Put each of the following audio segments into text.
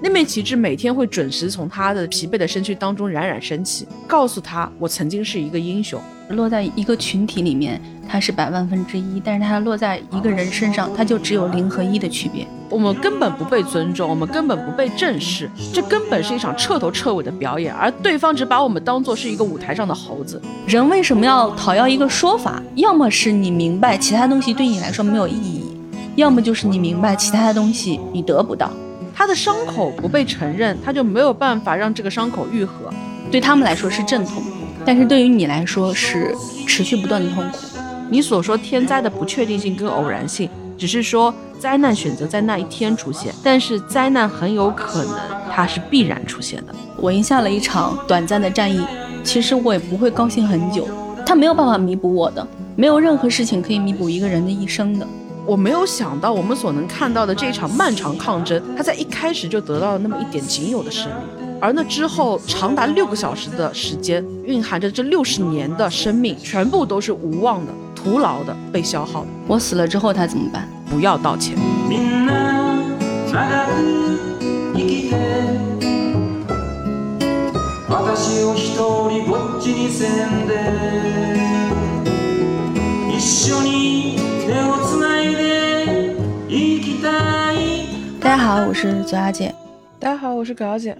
那面旗帜每天会准时从他的疲惫的身躯当中冉冉升起，告诉他我曾经是一个英雄。落在一个群体里面，它是百万分之一，但是它落在一个人身上，它就只有零和一的区别。我们根本不被尊重，我们根本不被正视，这根本是一场彻头彻尾的表演，而对方只把我们当做是一个舞台上的猴子。人为什么要讨要一个说法？要么是你明白其他东西对你来说没有意义，要么就是你明白其他的东西你得不到。他的伤口不被承认，他就没有办法让这个伤口愈合。对他们来说是阵痛。但是对于你来说是持续不断的痛苦。你所说天灾的不确定性跟偶然性，只是说灾难选择在那一天出现，但是灾难很有可能它是必然出现的。我赢下了一场短暂的战役，其实我也不会高兴很久。他没有办法弥补我的，没有任何事情可以弥补一个人的一生的。我没有想到我们所能看到的这一场漫长抗争，它在一开始就得到了那么一点仅有的胜利。而那之后长达六个小时的时间，蕴含着这六十年的生命，全部都是无望的、徒劳的被消耗的。我死了之后他怎么办？不要道歉。大家好，我是左雅姐。大家好，我是葛小姐。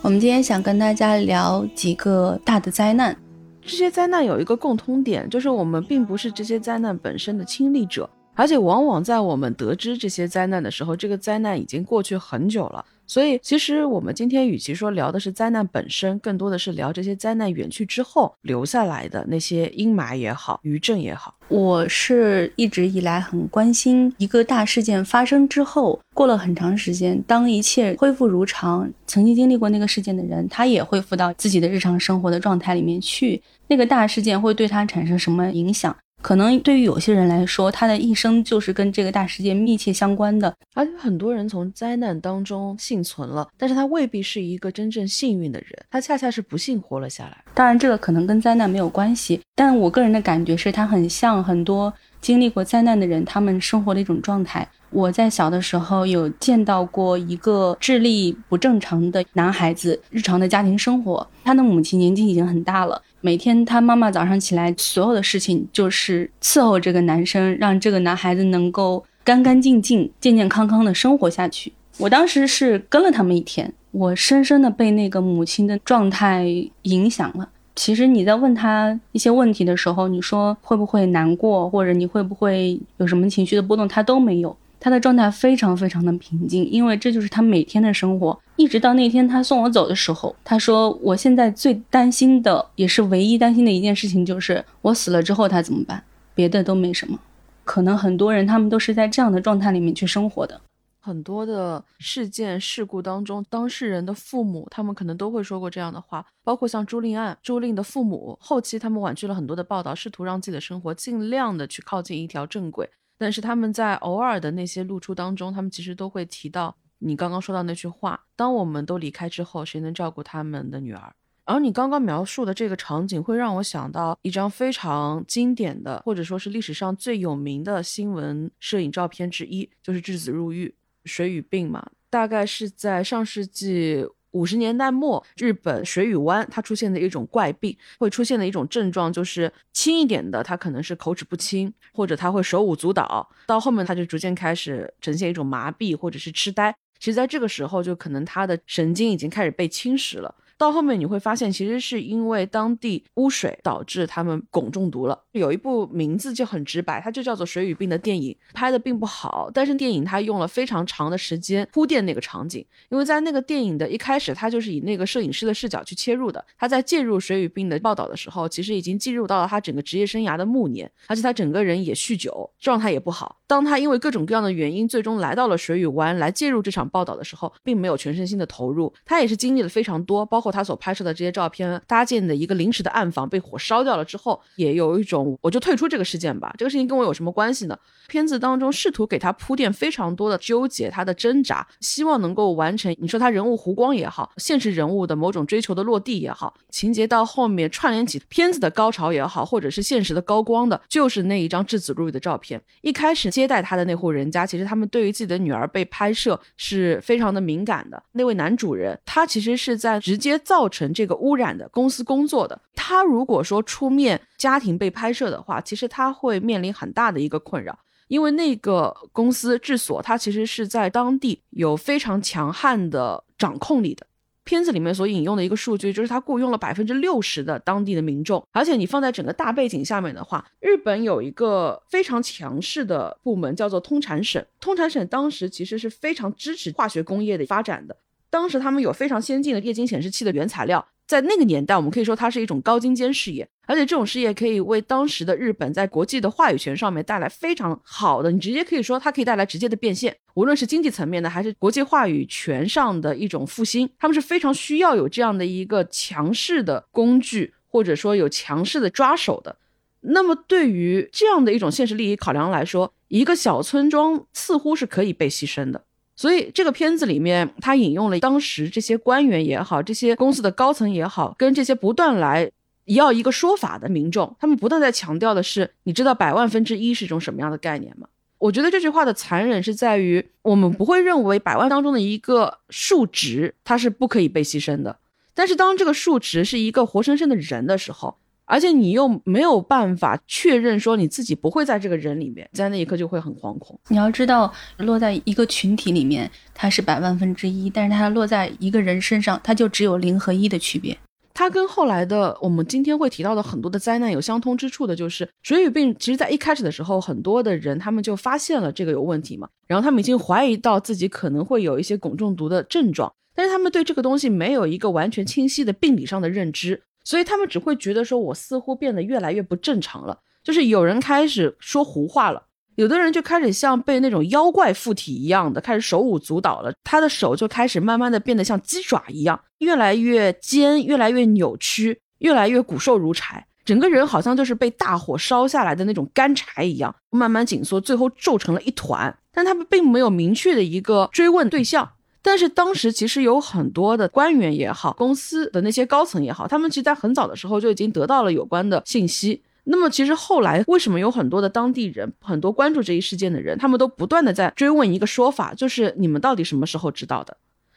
我们今天想跟大家聊几个大的灾难，这些灾难有一个共通点，就是我们并不是这些灾难本身的亲历者，而且往往在我们得知这些灾难的时候，这个灾难已经过去很久了。所以，其实我们今天与其说聊的是灾难本身，更多的是聊这些灾难远去之后留下来的那些阴霾也好，余震也好。我是一直以来很关心一个大事件发生之后，过了很长时间，当一切恢复如常，曾经经历过那个事件的人，他也恢复到自己的日常生活的状态里面去，那个大事件会对他产生什么影响？可能对于有些人来说，他的一生就是跟这个大世界密切相关的，而且很多人从灾难当中幸存了，但是他未必是一个真正幸运的人，他恰恰是不幸活了下来。当然，这个可能跟灾难没有关系，但我个人的感觉是，他很像很多经历过灾难的人，他们生活的一种状态。我在小的时候有见到过一个智力不正常的男孩子日常的家庭生活，他的母亲年纪已经很大了，每天他妈妈早上起来所有的事情就是伺候这个男生，让这个男孩子能够干干净净、健健康康的生活下去。我当时是跟了他们一天，我深深的被那个母亲的状态影响了。其实你在问他一些问题的时候，你说会不会难过，或者你会不会有什么情绪的波动，他都没有。他的状态非常非常的平静，因为这就是他每天的生活。一直到那天他送我走的时候，他说：“我现在最担心的，也是唯一担心的一件事情，就是我死了之后他怎么办？别的都没什么。可能很多人他们都是在这样的状态里面去生活的。很多的事件事故当中，当事人的父母，他们可能都会说过这样的话。包括像朱令案，朱令的父母后期他们婉拒了很多的报道，试图让自己的生活尽量的去靠近一条正轨。”但是他们在偶尔的那些露出当中，他们其实都会提到你刚刚说到那句话：当我们都离开之后，谁能照顾他们的女儿？而你刚刚描述的这个场景，会让我想到一张非常经典的，或者说是历史上最有名的新闻摄影照片之一，就是质子入狱、水俣病嘛，大概是在上世纪。五十年代末，日本水俣湾它出现的一种怪病，会出现的一种症状就是轻一点的，它可能是口齿不清，或者他会手舞足蹈，到后面他就逐渐开始呈现一种麻痹或者是痴呆。其实，在这个时候，就可能他的神经已经开始被侵蚀了。到后面你会发现，其实是因为当地污水导致他们汞中毒了。有一部名字就很直白，它就叫做《水与病》的电影，拍的并不好，但是电影它用了非常长的时间铺垫那个场景，因为在那个电影的一开始，它就是以那个摄影师的视角去切入的。他在介入水与病的报道的时候，其实已经进入到了他整个职业生涯的暮年，而且他整个人也酗酒，状态也不好。当他因为各种各样的原因，最终来到了水与湾来介入这场报道的时候，并没有全身心的投入，他也是经历了非常多，包括。他所拍摄的这些照片搭建的一个临时的暗房被火烧掉了之后，也有一种我就退出这个事件吧，这个事情跟我有什么关系呢？片子当中试图给他铺垫非常多的纠结，他的挣扎，希望能够完成你说他人物弧光也好，现实人物的某种追求的落地也好，情节到后面串联起片子的高潮也好，或者是现实的高光的，就是那一张质子入狱的照片。一开始接待他的那户人家，其实他们对于自己的女儿被拍摄是非常的敏感的。那位男主人，他其实是在直接造成这个污染的公司工作的。他如果说出面家庭被拍摄的话，其实他会面临很大的一个困扰。因为那个公司治所，它其实是在当地有非常强悍的掌控力的。片子里面所引用的一个数据，就是他雇佣了百分之六十的当地的民众，而且你放在整个大背景下面的话，日本有一个非常强势的部门叫做通产省，通产省当时其实是非常支持化学工业的发展的，当时他们有非常先进的液晶显示器的原材料。在那个年代，我们可以说它是一种高精尖事业，而且这种事业可以为当时的日本在国际的话语权上面带来非常好的，你直接可以说它可以带来直接的变现，无论是经济层面的，还是国际话语权上的一种复兴，他们是非常需要有这样的一个强势的工具，或者说有强势的抓手的。那么对于这样的一种现实利益考量来说，一个小村庄似乎是可以被牺牲的。所以这个片子里面，他引用了当时这些官员也好，这些公司的高层也好，跟这些不断来要一个说法的民众，他们不断在强调的是，你知道百万分之一是一种什么样的概念吗？我觉得这句话的残忍是在于，我们不会认为百万当中的一个数值它是不可以被牺牲的，但是当这个数值是一个活生生的人的时候。而且你又没有办法确认说你自己不会在这个人里面，在那一刻就会很惶恐。你要知道，落在一个群体里面，它是百万分之一，但是它落在一个人身上，它就只有零和一的区别。它跟后来的我们今天会提到的很多的灾难有相通之处的，就是水俣病。其实，在一开始的时候，很多的人他们就发现了这个有问题嘛，然后他们已经怀疑到自己可能会有一些汞中毒的症状，但是他们对这个东西没有一个完全清晰的病理上的认知。所以他们只会觉得说，我似乎变得越来越不正常了。就是有人开始说胡话了，有的人就开始像被那种妖怪附体一样的，开始手舞足蹈了。他的手就开始慢慢的变得像鸡爪一样，越来越尖，越来越扭曲，越来越骨瘦如柴。整个人好像就是被大火烧下来的那种干柴一样，慢慢紧缩，最后皱成了一团。但他们并没有明确的一个追问对象。但是当时其实有很多的官员也好，公司的那些高层也好，他们其实在很早的时候就已经得到了有关的信息。那么其实后来为什么有很多的当地人，很多关注这一事件的人，他们都不断的在追问一个说法，就是你们到底什么时候知道的？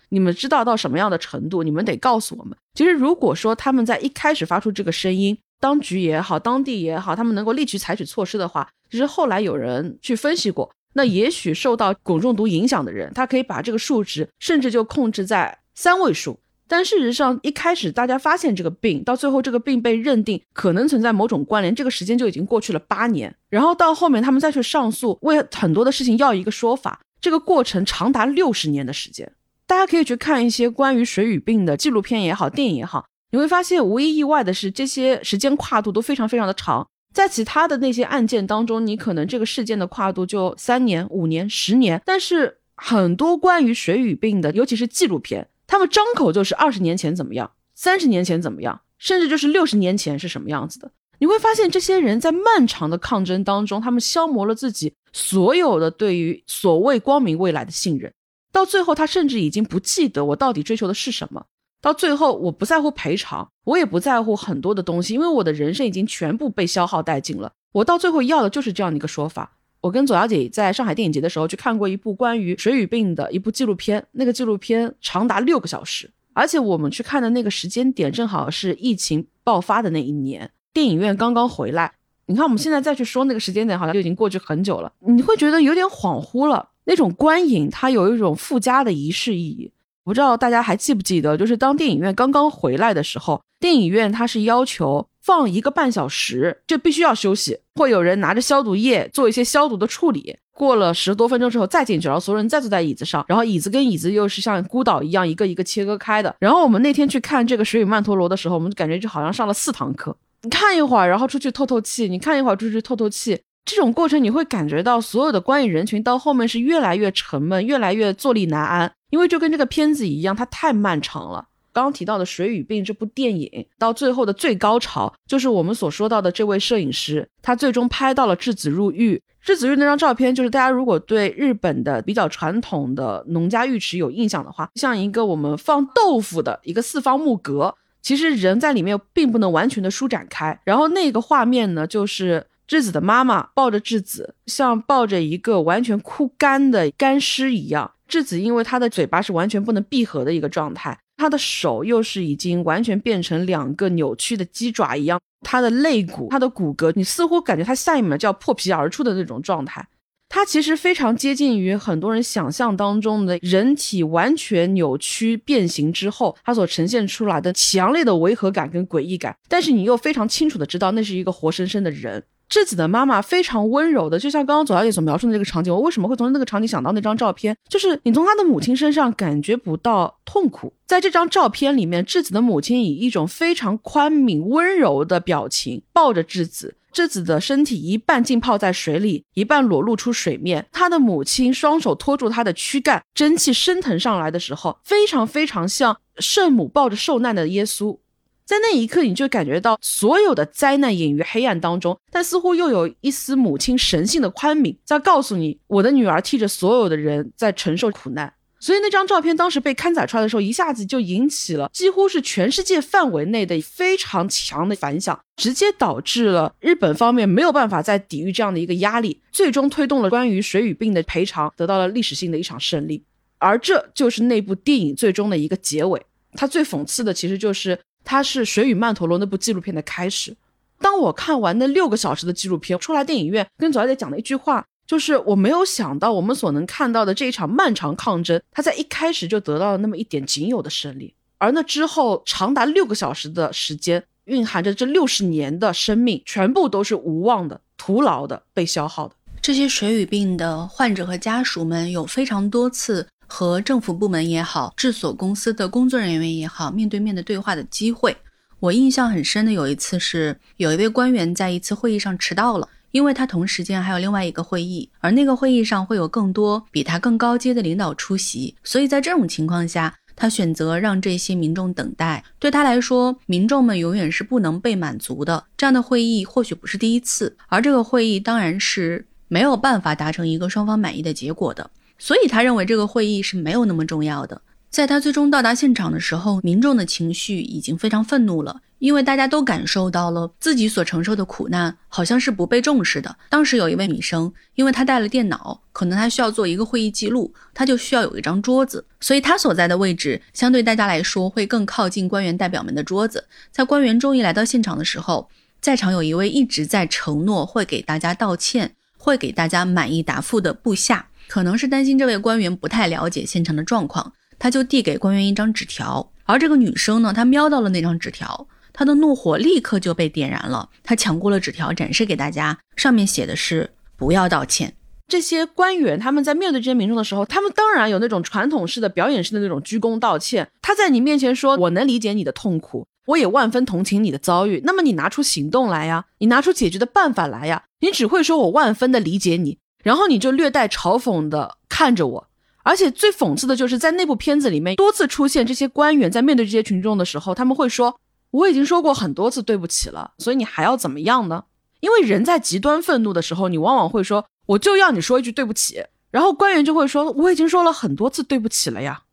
你们知道到什么样的程度？你们得告诉我们。其实如果说他们在一开始发出这个声音，当局也好，当地也好，他们能够立即采取措施的话，其实后来有人去分析过。那也许受到汞中毒影响的人，他可以把这个数值甚至就控制在三位数。但事实上，一开始大家发现这个病，到最后这个病被认定可能存在某种关联，这个时间就已经过去了八年。然后到后面他们再去上诉，为很多的事情要一个说法，这个过程长达六十年的时间。大家可以去看一些关于水俣病的纪录片也好，电影也好，你会发现无一意外的是，这些时间跨度都非常非常的长。在其他的那些案件当中，你可能这个事件的跨度就三年、五年、十年，但是很多关于水俣病的，尤其是纪录片，他们张口就是二十年前怎么样，三十年前怎么样，甚至就是六十年前是什么样子的。你会发现，这些人在漫长的抗争当中，他们消磨了自己所有的对于所谓光明未来的信任，到最后，他甚至已经不记得我到底追求的是什么。到最后，我不在乎赔偿，我也不在乎很多的东西，因为我的人生已经全部被消耗殆尽了。我到最后要的就是这样的一个说法。我跟左小姐在上海电影节的时候去看过一部关于水俣病的一部纪录片，那个纪录片长达六个小时，而且我们去看的那个时间点正好是疫情爆发的那一年，电影院刚刚回来。你看我们现在再去说那个时间点，好像就已经过去很久了，你会觉得有点恍惚了。那种观影它有一种附加的仪式意义。不知道大家还记不记得，就是当电影院刚刚回来的时候，电影院它是要求放一个半小时，就必须要休息，会有人拿着消毒液做一些消毒的处理。过了十多分钟之后再进去，然后所有人再坐在椅子上，然后椅子跟椅子又是像孤岛一样一个一个切割开的。然后我们那天去看这个《水与曼陀罗》的时候，我们就感觉就好像上了四堂课。你看一会儿，然后出去透透气；你看一会儿，出去透透气。这种过程你会感觉到所有的观影人群到后面是越来越沉闷，越来越坐立难安。因为就跟这个片子一样，它太漫长了。刚刚提到的《水与病》这部电影，到最后的最高潮，就是我们所说到的这位摄影师，他最终拍到了质子入狱。质子浴那张照片，就是大家如果对日本的比较传统的农家浴池有印象的话，像一个我们放豆腐的一个四方木格，其实人在里面并不能完全的舒展开。然后那个画面呢，就是质子的妈妈抱着质子，像抱着一个完全枯干的干尸一样。质子因为他的嘴巴是完全不能闭合的一个状态，他的手又是已经完全变成两个扭曲的鸡爪一样，他的肋骨、他的骨骼，你似乎感觉他下一秒就要破皮而出的那种状态。他其实非常接近于很多人想象当中的人体完全扭曲变形之后，他所呈现出来的强烈的违和感跟诡异感，但是你又非常清楚的知道那是一个活生生的人。质子的妈妈非常温柔的，就像刚刚左小姐所描述的这个场景。我为什么会从那个场景想到那张照片？就是你从她的母亲身上感觉不到痛苦。在这张照片里面，质子的母亲以一种非常宽悯、温柔的表情抱着质子，质子的身体一半浸泡在水里，一半裸露出水面。她的母亲双手托住她的躯干，蒸汽升腾上来的时候，非常非常像圣母抱着受难的耶稣。在那一刻，你就感觉到所有的灾难隐于黑暗当中，但似乎又有一丝母亲神性的宽悯，在告诉你，我的女儿替着所有的人在承受苦难。所以那张照片当时被刊载出来的时候，一下子就引起了几乎是全世界范围内的非常强的反响，直接导致了日本方面没有办法再抵御这样的一个压力，最终推动了关于水与病的赔偿得到了历史性的一场胜利。而这就是那部电影最终的一个结尾。它最讽刺的其实就是。它是《水与曼陀罗》那部纪录片的开始。当我看完那六个小时的纪录片，出来电影院跟左小姐讲的一句话，就是我没有想到我们所能看到的这一场漫长抗争，它在一开始就得到了那么一点仅有的胜利，而那之后长达六个小时的时间，蕴含着这六十年的生命，全部都是无望的、徒劳的、被消耗的。这些水与病的患者和家属们有非常多次。和政府部门也好，治所公司的工作人员也好，面对面的对话的机会，我印象很深的有一次是，有一位官员在一次会议上迟到了，因为他同时间还有另外一个会议，而那个会议上会有更多比他更高阶的领导出席，所以在这种情况下，他选择让这些民众等待。对他来说，民众们永远是不能被满足的。这样的会议或许不是第一次，而这个会议当然是没有办法达成一个双方满意的结果的。所以他认为这个会议是没有那么重要的。在他最终到达现场的时候，民众的情绪已经非常愤怒了，因为大家都感受到了自己所承受的苦难好像是不被重视的。当时有一位女生，因为她带了电脑，可能她需要做一个会议记录，她就需要有一张桌子，所以她所在的位置相对大家来说会更靠近官员代表们的桌子。在官员终于来到现场的时候，在场有一位一直在承诺会给大家道歉、会给大家满意答复的部下。可能是担心这位官员不太了解现场的状况，他就递给官员一张纸条。而这个女生呢，她瞄到了那张纸条，她的怒火立刻就被点燃了。她抢过了纸条，展示给大家，上面写的是“不要道歉”。这些官员他们在面对这些民众的时候，他们当然有那种传统式的表演式的那种鞠躬道歉。他在你面前说：“我能理解你的痛苦，我也万分同情你的遭遇。”那么你拿出行动来呀，你拿出解决的办法来呀。你只会说“我万分的理解你”。然后你就略带嘲讽的看着我，而且最讽刺的就是在那部片子里面多次出现这些官员在面对这些群众的时候，他们会说我已经说过很多次对不起了，所以你还要怎么样呢？因为人在极端愤怒的时候，你往往会说我就要你说一句对不起，然后官员就会说我已经说了很多次对不起了呀，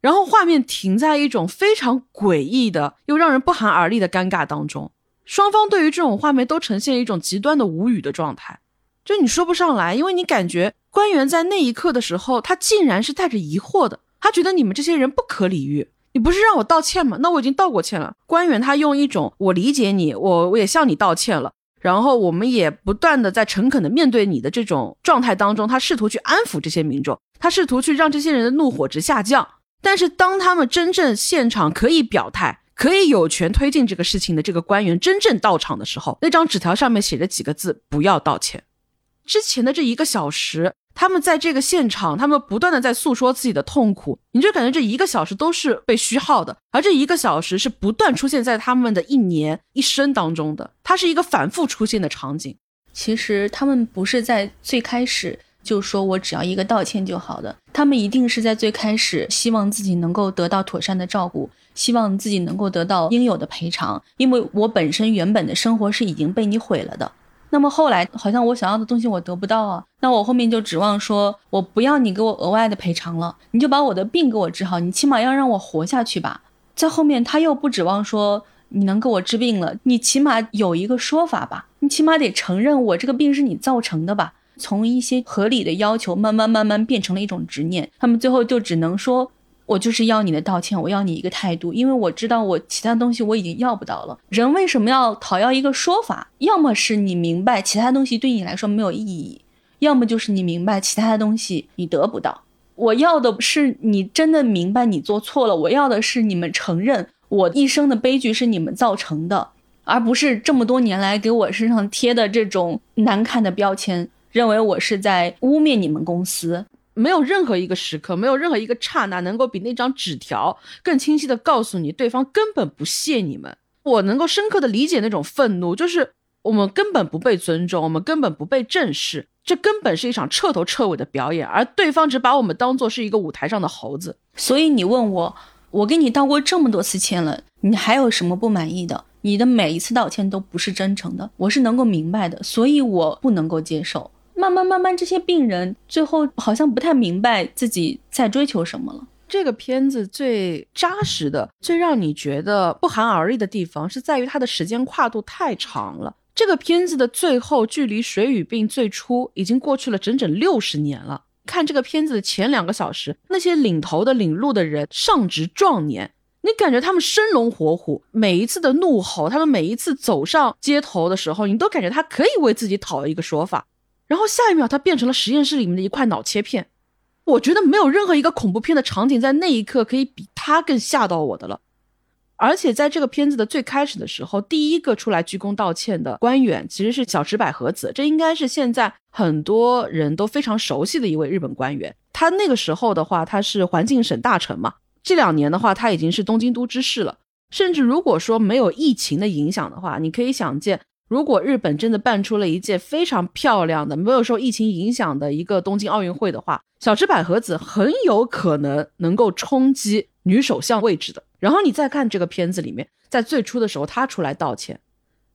然后画面停在一种非常诡异的又让人不寒而栗的尴尬当中，双方对于这种画面都呈现一种极端的无语的状态。就你说不上来，因为你感觉官员在那一刻的时候，他竟然是带着疑惑的，他觉得你们这些人不可理喻。你不是让我道歉吗？那我已经道过歉了。官员他用一种我理解你，我我也向你道歉了，然后我们也不断的在诚恳的面对你的这种状态当中，他试图去安抚这些民众，他试图去让这些人的怒火值下降。但是当他们真正现场可以表态，可以有权推进这个事情的这个官员真正到场的时候，那张纸条上面写着几个字：不要道歉。之前的这一个小时，他们在这个现场，他们不断的在诉说自己的痛苦，你就感觉这一个小时都是被虚耗的，而这一个小时是不断出现在他们的一年一生当中的，它是一个反复出现的场景。其实他们不是在最开始就说我只要一个道歉就好的，他们一定是在最开始希望自己能够得到妥善的照顾，希望自己能够得到应有的赔偿，因为我本身原本的生活是已经被你毁了的。那么后来好像我想要的东西我得不到啊，那我后面就指望说我不要你给我额外的赔偿了，你就把我的病给我治好，你起码要让我活下去吧。在后面他又不指望说你能给我治病了，你起码有一个说法吧，你起码得承认我这个病是你造成的吧。从一些合理的要求慢慢慢慢变成了一种执念，他们最后就只能说。我就是要你的道歉，我要你一个态度，因为我知道我其他东西我已经要不到了。人为什么要讨要一个说法？要么是你明白其他东西对你来说没有意义，要么就是你明白其他的东西你得不到。我要的是你真的明白你做错了，我要的是你们承认我一生的悲剧是你们造成的，而不是这么多年来给我身上贴的这种难看的标签，认为我是在污蔑你们公司。没有任何一个时刻，没有任何一个刹那，能够比那张纸条更清晰的告诉你，对方根本不屑你们。我能够深刻的理解那种愤怒，就是我们根本不被尊重，我们根本不被正视，这根本是一场彻头彻尾的表演，而对方只把我们当做是一个舞台上的猴子。所以你问我，我给你道过这么多次歉了，你还有什么不满意的？你的每一次道歉都不是真诚的，我是能够明白的，所以我不能够接受。慢慢慢慢，这些病人最后好像不太明白自己在追求什么了。这个片子最扎实的、最让你觉得不寒而栗的地方，是在于它的时间跨度太长了。这个片子的最后，距离水与病最初已经过去了整整六十年了。看这个片子的前两个小时，那些领头的、领路的人上值壮年，你感觉他们生龙活虎，每一次的怒吼，他们每一次走上街头的时候，你都感觉他可以为自己讨一个说法。然后下一秒，他变成了实验室里面的一块脑切片。我觉得没有任何一个恐怖片的场景在那一刻可以比他更吓到我的了。而且在这个片子的最开始的时候，第一个出来鞠躬道歉的官员其实是小池百合子，这应该是现在很多人都非常熟悉的一位日本官员。他那个时候的话，他是环境省大臣嘛。这两年的话，他已经是东京都知事了。甚至如果说没有疫情的影响的话，你可以想见。如果日本真的办出了一届非常漂亮的、没有受疫情影响的一个东京奥运会的话，小池百合子很有可能能够冲击女首相位置的。然后你再看这个片子里面，在最初的时候她出来道歉，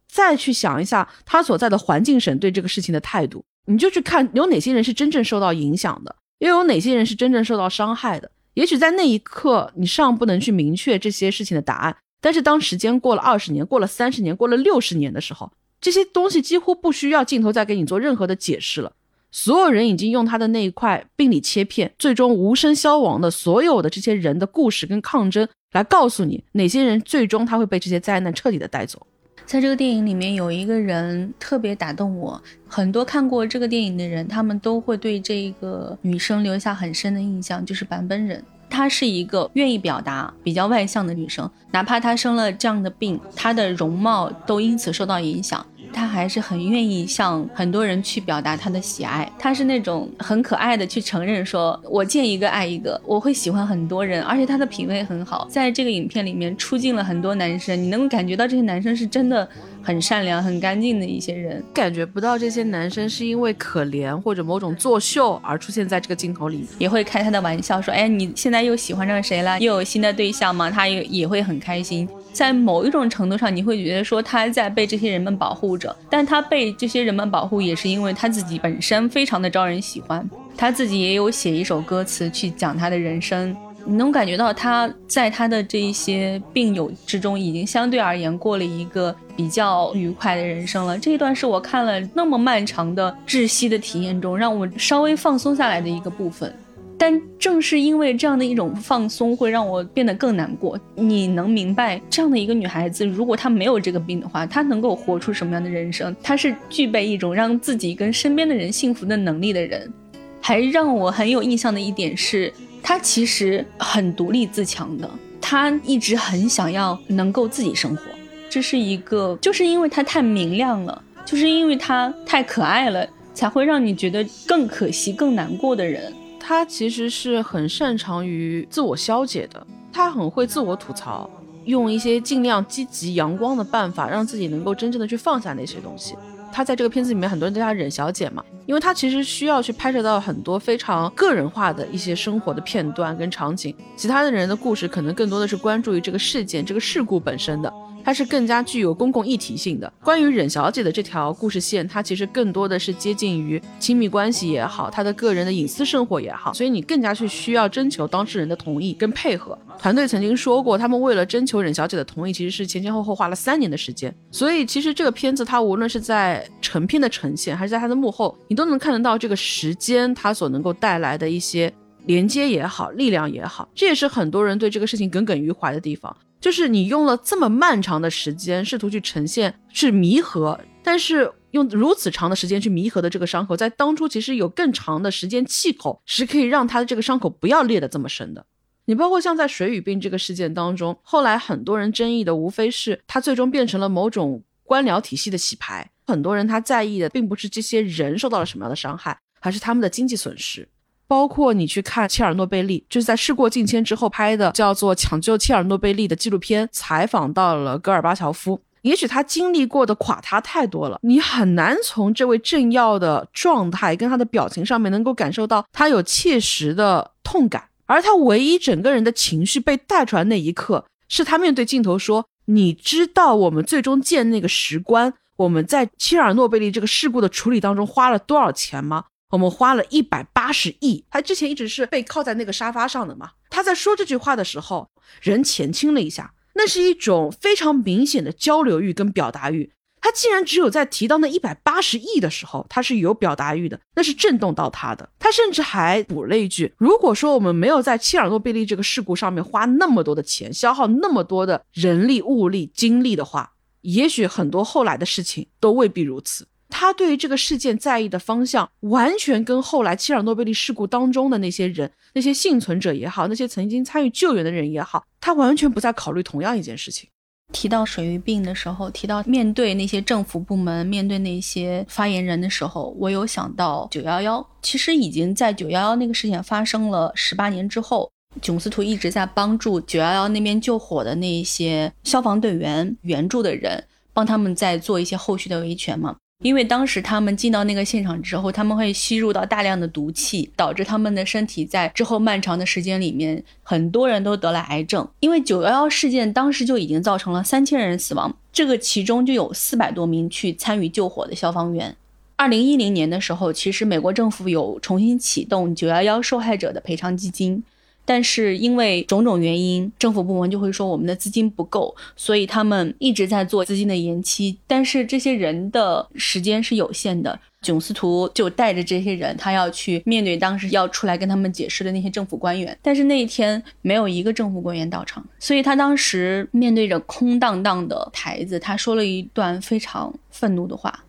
再去想一下她所在的环境省对这个事情的态度，你就去看有哪些人是真正受到影响的，又有哪些人是真正受到伤害的。也许在那一刻你尚不能去明确这些事情的答案，但是当时间过了二十年、过了三十年、过了六十年的时候。这些东西几乎不需要镜头再给你做任何的解释了，所有人已经用他的那一块病理切片，最终无声消亡的所有的这些人的故事跟抗争，来告诉你哪些人最终他会被这些灾难彻底的带走。在这个电影里面有一个人特别打动我，很多看过这个电影的人，他们都会对这个女生留下很深的印象，就是坂本忍。她是一个愿意表达、比较外向的女生，哪怕她生了这样的病，她的容貌都因此受到影响。他还是很愿意向很多人去表达他的喜爱，他是那种很可爱的去承认说，我见一个爱一个，我会喜欢很多人，而且他的品味很好，在这个影片里面出镜了很多男生，你能够感觉到这些男生是真的很善良、很干净的一些人，感觉不到这些男生是因为可怜或者某种作秀而出现在这个镜头里，也会开他的玩笑说，哎，你现在又喜欢上谁了？又有新的对象吗？他也也会很开心。在某一种程度上，你会觉得说他在被这些人们保护着，但他被这些人们保护也是因为他自己本身非常的招人喜欢，他自己也有写一首歌词去讲他的人生，你能感觉到他在他的这一些病友之中，已经相对而言过了一个比较愉快的人生了。这一段是我看了那么漫长的窒息的体验中，让我稍微放松下来的一个部分。但正是因为这样的一种放松，会让我变得更难过。你能明白这样的一个女孩子，如果她没有这个病的话，她能够活出什么样的人生？她是具备一种让自己跟身边的人幸福的能力的人。还让我很有印象的一点是，她其实很独立自强的。她一直很想要能够自己生活。这是一个，就是因为她太明亮了，就是因为她太可爱了，才会让你觉得更可惜、更难过的人。他其实是很擅长于自我消解的，他很会自我吐槽，用一些尽量积极阳光的办法，让自己能够真正的去放下那些东西。他在这个片子里面，很多人叫她忍小姐嘛，因为她其实需要去拍摄到很多非常个人化的一些生活的片段跟场景，其他的人的故事可能更多的是关注于这个事件、这个事故本身的。它是更加具有公共议题性的。关于忍小姐的这条故事线，它其实更多的是接近于亲密关系也好，她的个人的隐私生活也好，所以你更加去需要征求当事人的同意跟配合。团队曾经说过，他们为了征求忍小姐的同意，其实是前前后后花了三年的时间。所以其实这个片子，它无论是在成片的呈现，还是在它的幕后，你都能看得到这个时间它所能够带来的一些连接也好，力量也好。这也是很多人对这个事情耿耿于怀的地方。就是你用了这么漫长的时间，试图去呈现去弥合，但是用如此长的时间去弥合的这个伤口，在当初其实有更长的时间气口是可以让他的这个伤口不要裂得这么深的。你包括像在水与病这个事件当中，后来很多人争议的无非是他最终变成了某种官僚体系的洗牌，很多人他在意的并不是这些人受到了什么样的伤害，还是他们的经济损失。包括你去看切尔诺贝利，就是在事过境迁之后拍的，叫做《抢救切尔诺贝利》的纪录片，采访到了戈尔巴乔夫。也许他经历过的垮塌太多了，你很难从这位政要的状态跟他的表情上面能够感受到他有切实的痛感。而他唯一整个人的情绪被带出来那一刻，是他面对镜头说：“你知道我们最终建那个石棺，我们在切尔诺贝利这个事故的处理当中花了多少钱吗？”我们花了一百八十亿。他之前一直是被靠在那个沙发上的嘛。他在说这句话的时候，人前倾了一下，那是一种非常明显的交流欲跟表达欲。他竟然只有在提到那一百八十亿的时候，他是有表达欲的，那是震动到他的。他甚至还补了一句：如果说我们没有在切尔诺贝利这个事故上面花那么多的钱，消耗那么多的人力、物力、精力的话，也许很多后来的事情都未必如此。他对于这个事件在意的方向，完全跟后来切尔诺贝利事故当中的那些人、那些幸存者也好，那些曾经参与救援的人也好，他完全不再考虑同样一件事情。提到水俣病的时候，提到面对那些政府部门、面对那些发言人的时候，我有想到九幺幺。其实已经在九幺幺那个事件发生了十八年之后，囧司徒一直在帮助九幺幺那边救火的那些消防队员、援助的人，帮他们在做一些后续的维权嘛。因为当时他们进到那个现场之后，他们会吸入到大量的毒气，导致他们的身体在之后漫长的时间里面，很多人都得了癌症。因为九幺幺事件当时就已经造成了三千人死亡，这个其中就有四百多名去参与救火的消防员。二零一零年的时候，其实美国政府有重新启动九幺幺受害者的赔偿基金。但是因为种种原因，政府部门就会说我们的资金不够，所以他们一直在做资金的延期。但是这些人的时间是有限的，囧司图就带着这些人，他要去面对当时要出来跟他们解释的那些政府官员。但是那一天没有一个政府官员到场，所以他当时面对着空荡荡的台子，他说了一段非常愤怒的话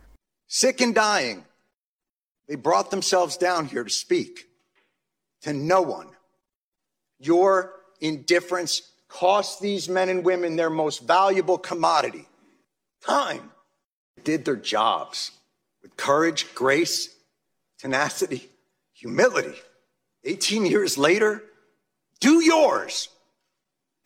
：“Sick and dying, they brought themselves down here to speak to no one.” Your indifference cost these men and women their most valuable commodity time. Did their jobs with courage, grace, tenacity, humility. 18 years later, do yours.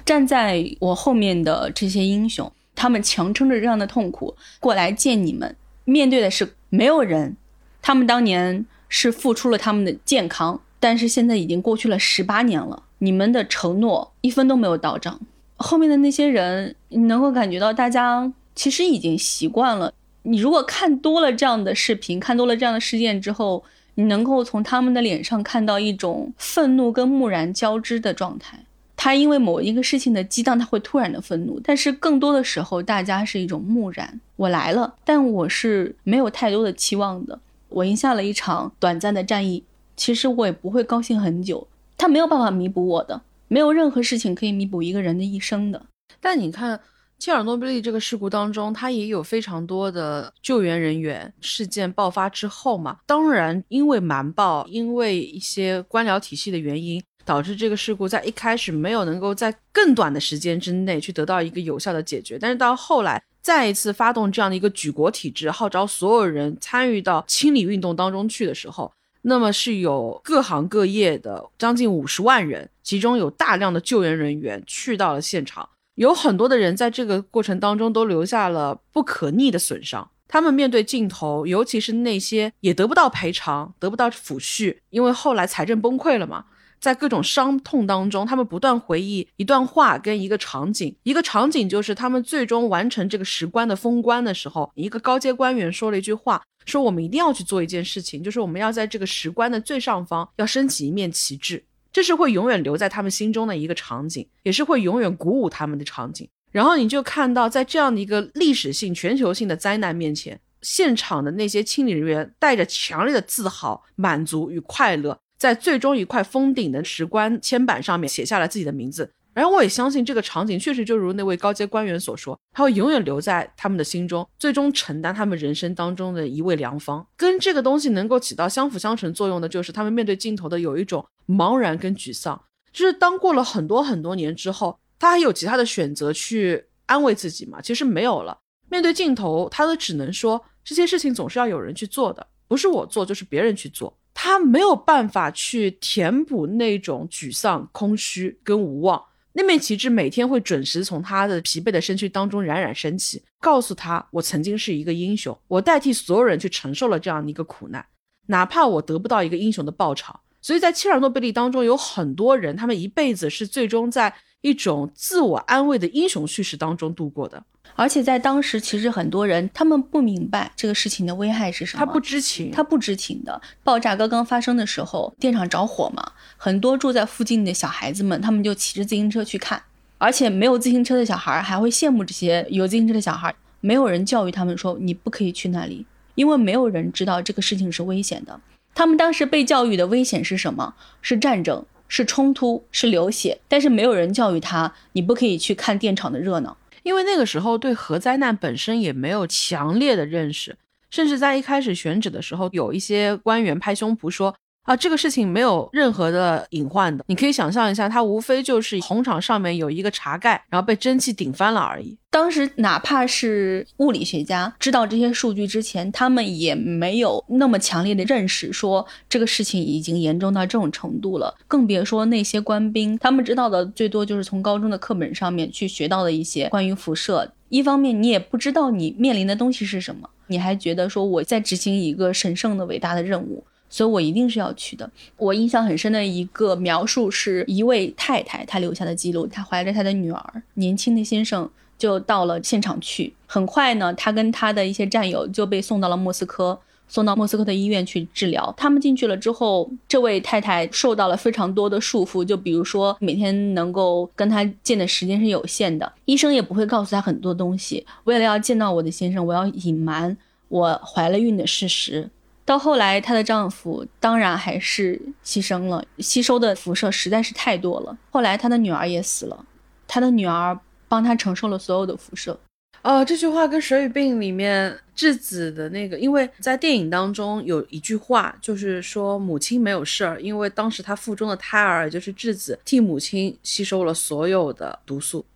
站在我后面的这些英雄，他们强撑着这样的痛苦过来见你们，面对的是没有人。他们当年是付出了他们的健康，但是现在已经过去了十八年了。 你们的承诺一分都没有到账，后面的那些人，你能够感觉到大家其实已经习惯了。你如果看多了这样的视频，看多了这样的事件之后，你能够从他们的脸上看到一种愤怒跟木然交织的状态。他因为某一个事情的激荡，他会突然的愤怒，但是更多的时候，大家是一种木然。我来了，但我是没有太多的期望的。我赢下了一场短暂的战役，其实我也不会高兴很久。他没有办法弥补我的，没有任何事情可以弥补一个人的一生的。但你看，切尔诺贝利这个事故当中，它也有非常多的救援人员。事件爆发之后嘛，当然因为瞒报，因为一些官僚体系的原因，导致这个事故在一开始没有能够在更短的时间之内去得到一个有效的解决。但是到后来，再一次发动这样的一个举国体制，号召所有人参与到清理运动当中去的时候。那么是有各行各业的将近五十万人，其中有大量的救援人员去到了现场，有很多的人在这个过程当中都留下了不可逆的损伤。他们面对镜头，尤其是那些也得不到赔偿、得不到抚恤，因为后来财政崩溃了嘛，在各种伤痛当中，他们不断回忆一段话跟一个场景。一个场景就是他们最终完成这个石棺的封棺的时候，一个高阶官员说了一句话，说我们一定要去做一件事情，就是我们要在这个石棺的最上方要升起一面旗帜，这是会永远留在他们心中的一个场景，也是会永远鼓舞他们的场景。然后你就看到，在这样的一个历史性、全球性的灾难面前，现场的那些清理人员带着强烈的自豪、满足与快乐，在最终一块封顶的石棺铅板上面写下了自己的名字。然后我也相信，这个场景确实就如那位高阶官员所说，他会永远留在他们的心中，最终承担他们人生当中的一位良方。跟这个东西能够起到相辅相成作用的，就是他们面对镜头的有一种茫然跟沮丧。就是当过了很多很多年之后。他还有其他的选择去安慰自己吗？其实没有了。面对镜头，他都只能说这些事情总是要有人去做的，不是我做就是别人去做。他没有办法去填补那种沮丧、空虚跟无望。那面旗帜每天会准时从他的疲惫的身躯当中冉冉升起，告诉他：我曾经是一个英雄，我代替所有人去承受了这样的一个苦难，哪怕我得不到一个英雄的报偿。所以在切尔诺贝利当中，有很多人，他们一辈子是最终在。一种自我安慰的英雄叙事当中度过的，而且在当时，其实很多人他们不明白这个事情的危害是什么，他不知情，他不知情的。爆炸刚刚发生的时候，电厂着火嘛，很多住在附近的小孩子们，他们就骑着自行车去看，而且没有自行车的小孩还会羡慕这些有自行车的小孩。没有人教育他们说你不可以去那里，因为没有人知道这个事情是危险的。他们当时被教育的危险是什么？是战争。是冲突，是流血，但是没有人教育他，你不可以去看电厂的热闹，因为那个时候对核灾难本身也没有强烈的认识，甚至在一开始选址的时候，有一些官员拍胸脯说。啊，这个事情没有任何的隐患的，你可以想象一下，它无非就是红场上面有一个茶盖，然后被蒸汽顶翻了而已。当时哪怕是物理学家知道这些数据之前，他们也没有那么强烈的认识，说这个事情已经严重到这种程度了。更别说那些官兵，他们知道的最多就是从高中的课本上面去学到的一些关于辐射。一方面，你也不知道你面临的东西是什么，你还觉得说我在执行一个神圣的、伟大的任务。所以我一定是要去的。我印象很深的一个描述是一位太太她留下的记录，她怀着她的女儿，年轻的先生就到了现场去。很快呢，他跟他的一些战友就被送到了莫斯科，送到莫斯科的医院去治疗。他们进去了之后，这位太太受到了非常多的束缚，就比如说每天能够跟他见的时间是有限的，医生也不会告诉他很多东西。为了要见到我的先生，我要隐瞒我怀了孕的事实。到后来，她的丈夫当然还是牺牲了，吸收的辐射实在是太多了。后来，她的女儿也死了，她的女儿帮她承受了所有的辐射。哦，这句话跟《水与病》里面质子的那个，因为在电影当中有一句话，就是说母亲没有事儿，因为当时她腹中的胎儿也就是质子替母亲吸收了所有的毒素。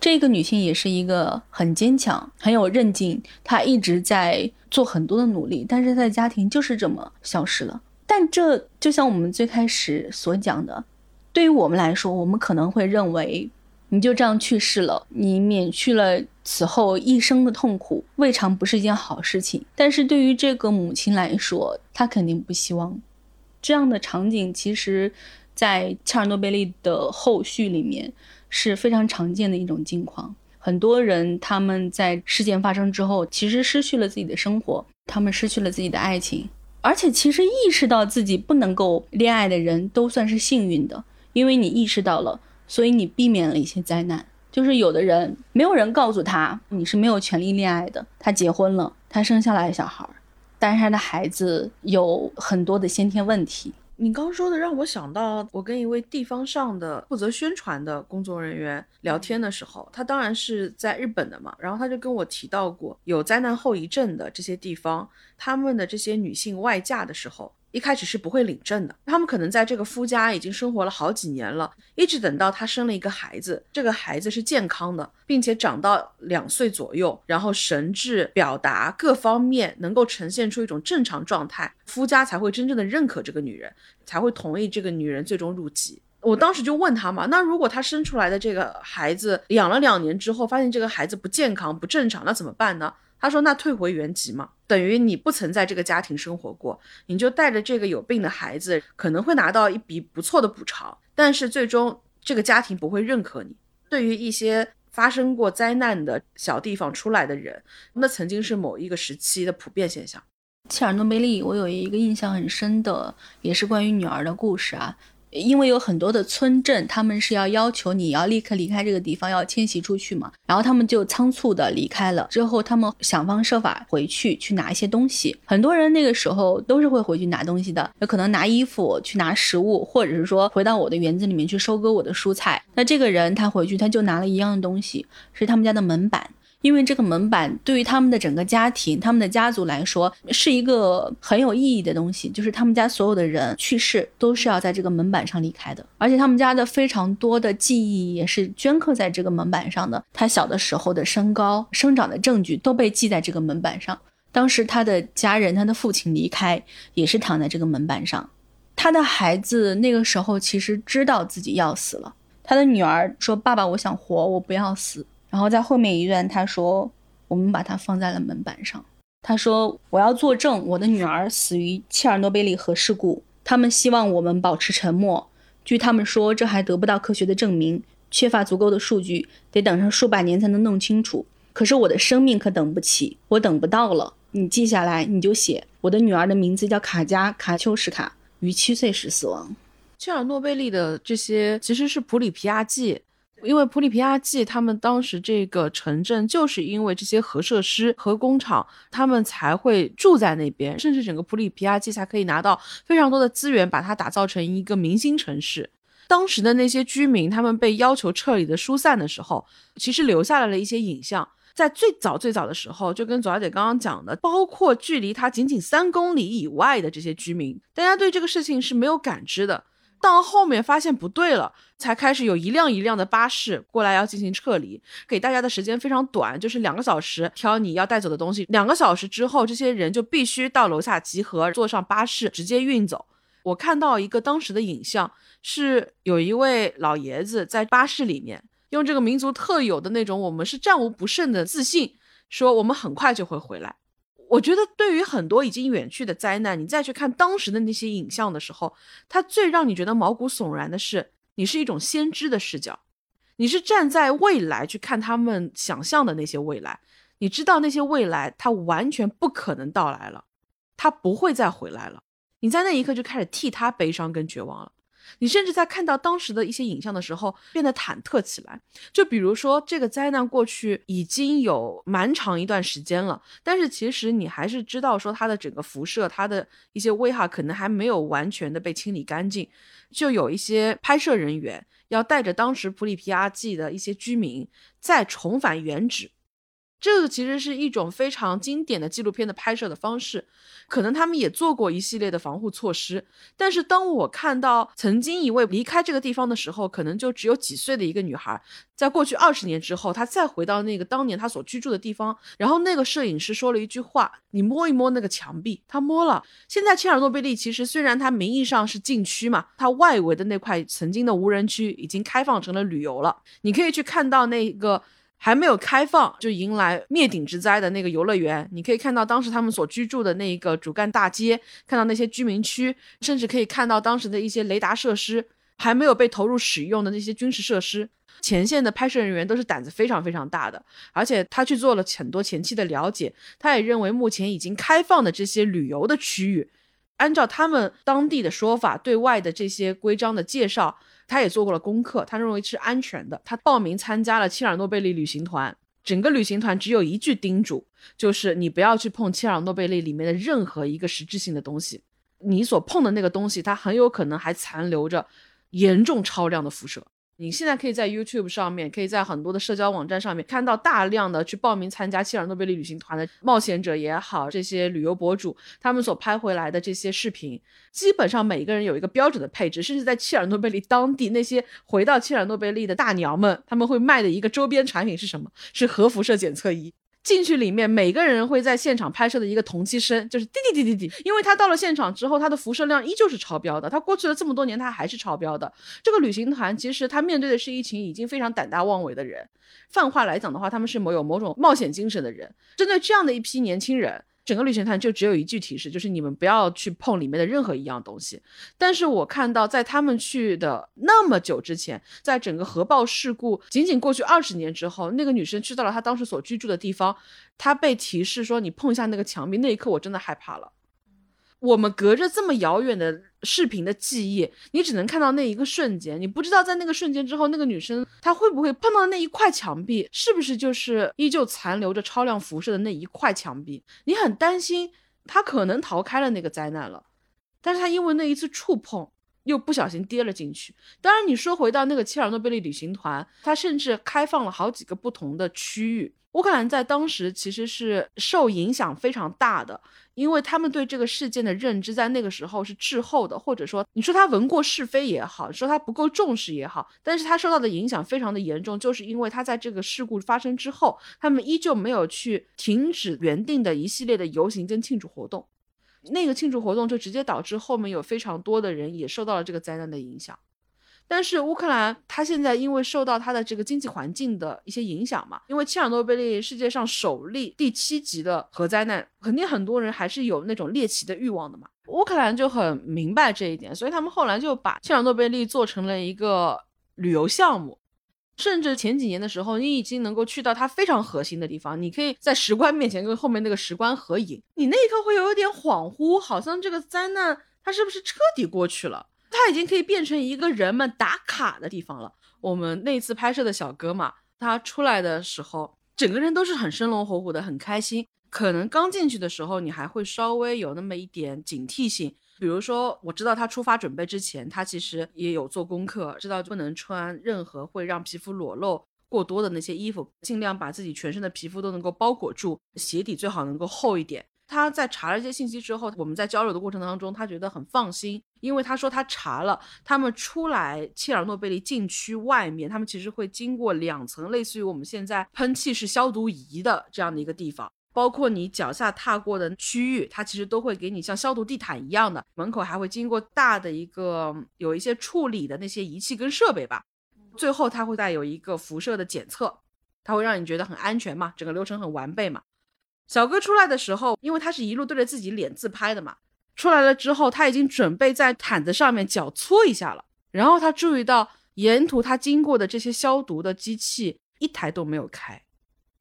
这个女性也是一个很坚强、很有韧劲，她一直在做很多的努力，但是她的家庭就是这么消失了。但这就像我们最开始所讲的，对于我们来说，我们可能会认为你就这样去世了，你免去了此后一生的痛苦，未尝不是一件好事情。但是对于这个母亲来说，她肯定不希望这样的场景。其实，在切尔诺贝利的后续里面。是非常常见的一种境况。很多人他们在事件发生之后，其实失去了自己的生活，他们失去了自己的爱情，而且其实意识到自己不能够恋爱的人都算是幸运的，因为你意识到了，所以你避免了一些灾难。就是有的人没有人告诉他你是没有权利恋爱的，他结婚了，他生下来小孩，但是他的孩子有很多的先天问题。你刚说的让我想到，我跟一位地方上的负责宣传的工作人员聊天的时候，他当然是在日本的嘛，然后他就跟我提到过，有灾难后遗症的这些地方，他们的这些女性外嫁的时候。一开始是不会领证的，他们可能在这个夫家已经生活了好几年了，一直等到她生了一个孩子，这个孩子是健康的，并且长到两岁左右，然后神智、表达各方面能够呈现出一种正常状态，夫家才会真正的认可这个女人，才会同意这个女人最终入籍。我当时就问他嘛，那如果他生出来的这个孩子养了两年之后，发现这个孩子不健康、不正常，那怎么办呢？他说：“那退回原籍嘛，等于你不曾在这个家庭生活过，你就带着这个有病的孩子，可能会拿到一笔不错的补偿，但是最终这个家庭不会认可你。对于一些发生过灾难的小地方出来的人，那曾经是某一个时期的普遍现象。切尔诺贝利，我有一个印象很深的，也是关于女儿的故事啊。”因为有很多的村镇，他们是要要求你要立刻离开这个地方，要迁徙出去嘛。然后他们就仓促的离开了。之后他们想方设法回去去拿一些东西。很多人那个时候都是会回去拿东西的，有可能拿衣服去拿食物，或者是说回到我的园子里面去收割我的蔬菜。那这个人他回去他就拿了一样的东西，是他们家的门板。因为这个门板对于他们的整个家庭、他们的家族来说是一个很有意义的东西，就是他们家所有的人去世都是要在这个门板上离开的，而且他们家的非常多的记忆也是镌刻在这个门板上的。他小的时候的身高、生长的证据都被记在这个门板上。当时他的家人，他的父亲离开也是躺在这个门板上。他的孩子那个时候其实知道自己要死了。他的女儿说：“爸爸，我想活，我不要死。”然后在后面一段，他说：“我们把它放在了门板上。”他说：“我要作证，我的女儿死于切尔诺贝利核事故。他们希望我们保持沉默。据他们说，这还得不到科学的证明，缺乏足够的数据，得等上数百年才能弄清楚。可是我的生命可等不起，我等不到了。你记下来，你就写。我的女儿的名字叫卡加卡丘什卡，于七岁时死亡。切尔诺贝利的这些其实是普里皮亚季。”因为普里皮亚季，他们当时这个城镇就是因为这些核设施、核工厂，他们才会住在那边，甚至整个普里皮亚季才可以拿到非常多的资源，把它打造成一个明星城市。当时的那些居民，他们被要求撤离的疏散的时候，其实留下来了一些影像。在最早最早的时候，就跟左小姐刚刚讲的，包括距离它仅仅三公里以外的这些居民，大家对这个事情是没有感知的。到后面发现不对了，才开始有一辆一辆的巴士过来要进行撤离，给大家的时间非常短，就是两个小时挑你要带走的东西，两个小时之后，这些人就必须到楼下集合，坐上巴士直接运走。我看到一个当时的影像，是有一位老爷子在巴士里面，用这个民族特有的那种我们是战无不胜的自信，说我们很快就会回来。我觉得，对于很多已经远去的灾难，你再去看当时的那些影像的时候，它最让你觉得毛骨悚然的是，你是一种先知的视角，你是站在未来去看他们想象的那些未来，你知道那些未来它完全不可能到来了，它不会再回来了，你在那一刻就开始替他悲伤跟绝望了。你甚至在看到当时的一些影像的时候，变得忐忑起来。就比如说，这个灾难过去已经有蛮长一段时间了，但是其实你还是知道说它的整个辐射，它的一些危害可能还没有完全的被清理干净。就有一些拍摄人员要带着当时普里皮亚季的一些居民再重返原址。这个其实是一种非常经典的纪录片的拍摄的方式，可能他们也做过一系列的防护措施。但是当我看到曾经一位离开这个地方的时候，可能就只有几岁的一个女孩，在过去二十年之后，她再回到那个当年她所居住的地方，然后那个摄影师说了一句话：“你摸一摸那个墙壁。”他摸了。现在切尔诺贝利其实虽然它名义上是禁区嘛，它外围的那块曾经的无人区已经开放成了旅游了，你可以去看到那个。还没有开放就迎来灭顶之灾的那个游乐园，你可以看到当时他们所居住的那个主干大街，看到那些居民区，甚至可以看到当时的一些雷达设施还没有被投入使用的那些军事设施。前线的拍摄人员都是胆子非常非常大的，而且他去做了很多前期的了解，他也认为目前已经开放的这些旅游的区域，按照他们当地的说法，对外的这些规章的介绍。他也做过了功课，他认为是安全的。他报名参加了切尔诺贝利旅行团，整个旅行团只有一句叮嘱，就是你不要去碰切尔诺贝利里面的任何一个实质性的东西，你所碰的那个东西，它很有可能还残留着严重超量的辐射。你现在可以在 YouTube 上面，可以在很多的社交网站上面看到大量的去报名参加切尔诺贝利旅行团的冒险者也好，这些旅游博主他们所拍回来的这些视频，基本上每一个人有一个标准的配置，甚至在切尔诺贝利当地那些回到切尔诺贝利的大娘们，他们会卖的一个周边产品是什么？是核辐射检测仪。进去里面，每个人会在现场拍摄的一个同期声，就是滴滴滴滴滴，因为他到了现场之后，他的辐射量依旧是超标的，他过去了这么多年，他还是超标的。这个旅行团其实他面对的是一群已经非常胆大妄为的人，泛化来讲的话，他们是某有某种冒险精神的人。针对这样的一批年轻人。整个旅行团就只有一句提示，就是你们不要去碰里面的任何一样东西。但是我看到，在他们去的那么久之前，在整个核爆事故仅仅过去二十年之后，那个女生去到了她当时所居住的地方，她被提示说你碰一下那个墙壁，那一刻我真的害怕了。我们隔着这么遥远的视频的记忆，你只能看到那一个瞬间，你不知道在那个瞬间之后，那个女生她会不会碰到那一块墙壁，是不是就是依旧残留着超量辐射的那一块墙壁？你很担心她可能逃开了那个灾难了，但是她因为那一次触碰，又不小心跌了进去。当然，你说回到那个切尔诺贝利旅行团，它甚至开放了好几个不同的区域。乌克兰在当时其实是受影响非常大的，因为他们对这个事件的认知在那个时候是滞后的，或者说你说他闻过是非也好，说他不够重视也好，但是他受到的影响非常的严重，就是因为他在这个事故发生之后，他们依旧没有去停止原定的一系列的游行跟庆祝活动，那个庆祝活动就直接导致后面有非常多的人也受到了这个灾难的影响。但是乌克兰，它现在因为受到它的这个经济环境的一些影响嘛，因为切尔诺贝利世界上首例第七级的核灾难，肯定很多人还是有那种猎奇的欲望的嘛。乌克兰就很明白这一点，所以他们后来就把切尔诺贝利做成了一个旅游项目，甚至前几年的时候，你已经能够去到它非常核心的地方，你可以在石棺面前跟后面那个石棺合影，你那一刻会有一点恍惚，好像这个灾难它是不是彻底过去了？它已经可以变成一个人们打卡的地方了。我们那次拍摄的小哥嘛，他出来的时候，整个人都是很生龙活虎的，很开心。可能刚进去的时候，你还会稍微有那么一点警惕性。比如说，我知道他出发准备之前，他其实也有做功课，知道不能穿任何会让皮肤裸露过多的那些衣服，尽量把自己全身的皮肤都能够包裹住，鞋底最好能够厚一点。他在查了一些信息之后，我们在交流的过程当中，他觉得很放心，因为他说他查了，他们出来切尔诺贝利禁区外面，他们其实会经过两层类似于我们现在喷气式消毒仪的这样的一个地方，包括你脚下踏过的区域，它其实都会给你像消毒地毯一样的，门口还会经过大的一个有一些处理的那些仪器跟设备吧，最后它会带有一个辐射的检测，它会让你觉得很安全嘛，整个流程很完备嘛。小哥出来的时候，因为他是一路对着自己脸自拍的嘛，出来了之后，他已经准备在毯子上面脚搓一下了。然后他注意到沿途他经过的这些消毒的机器一台都没有开。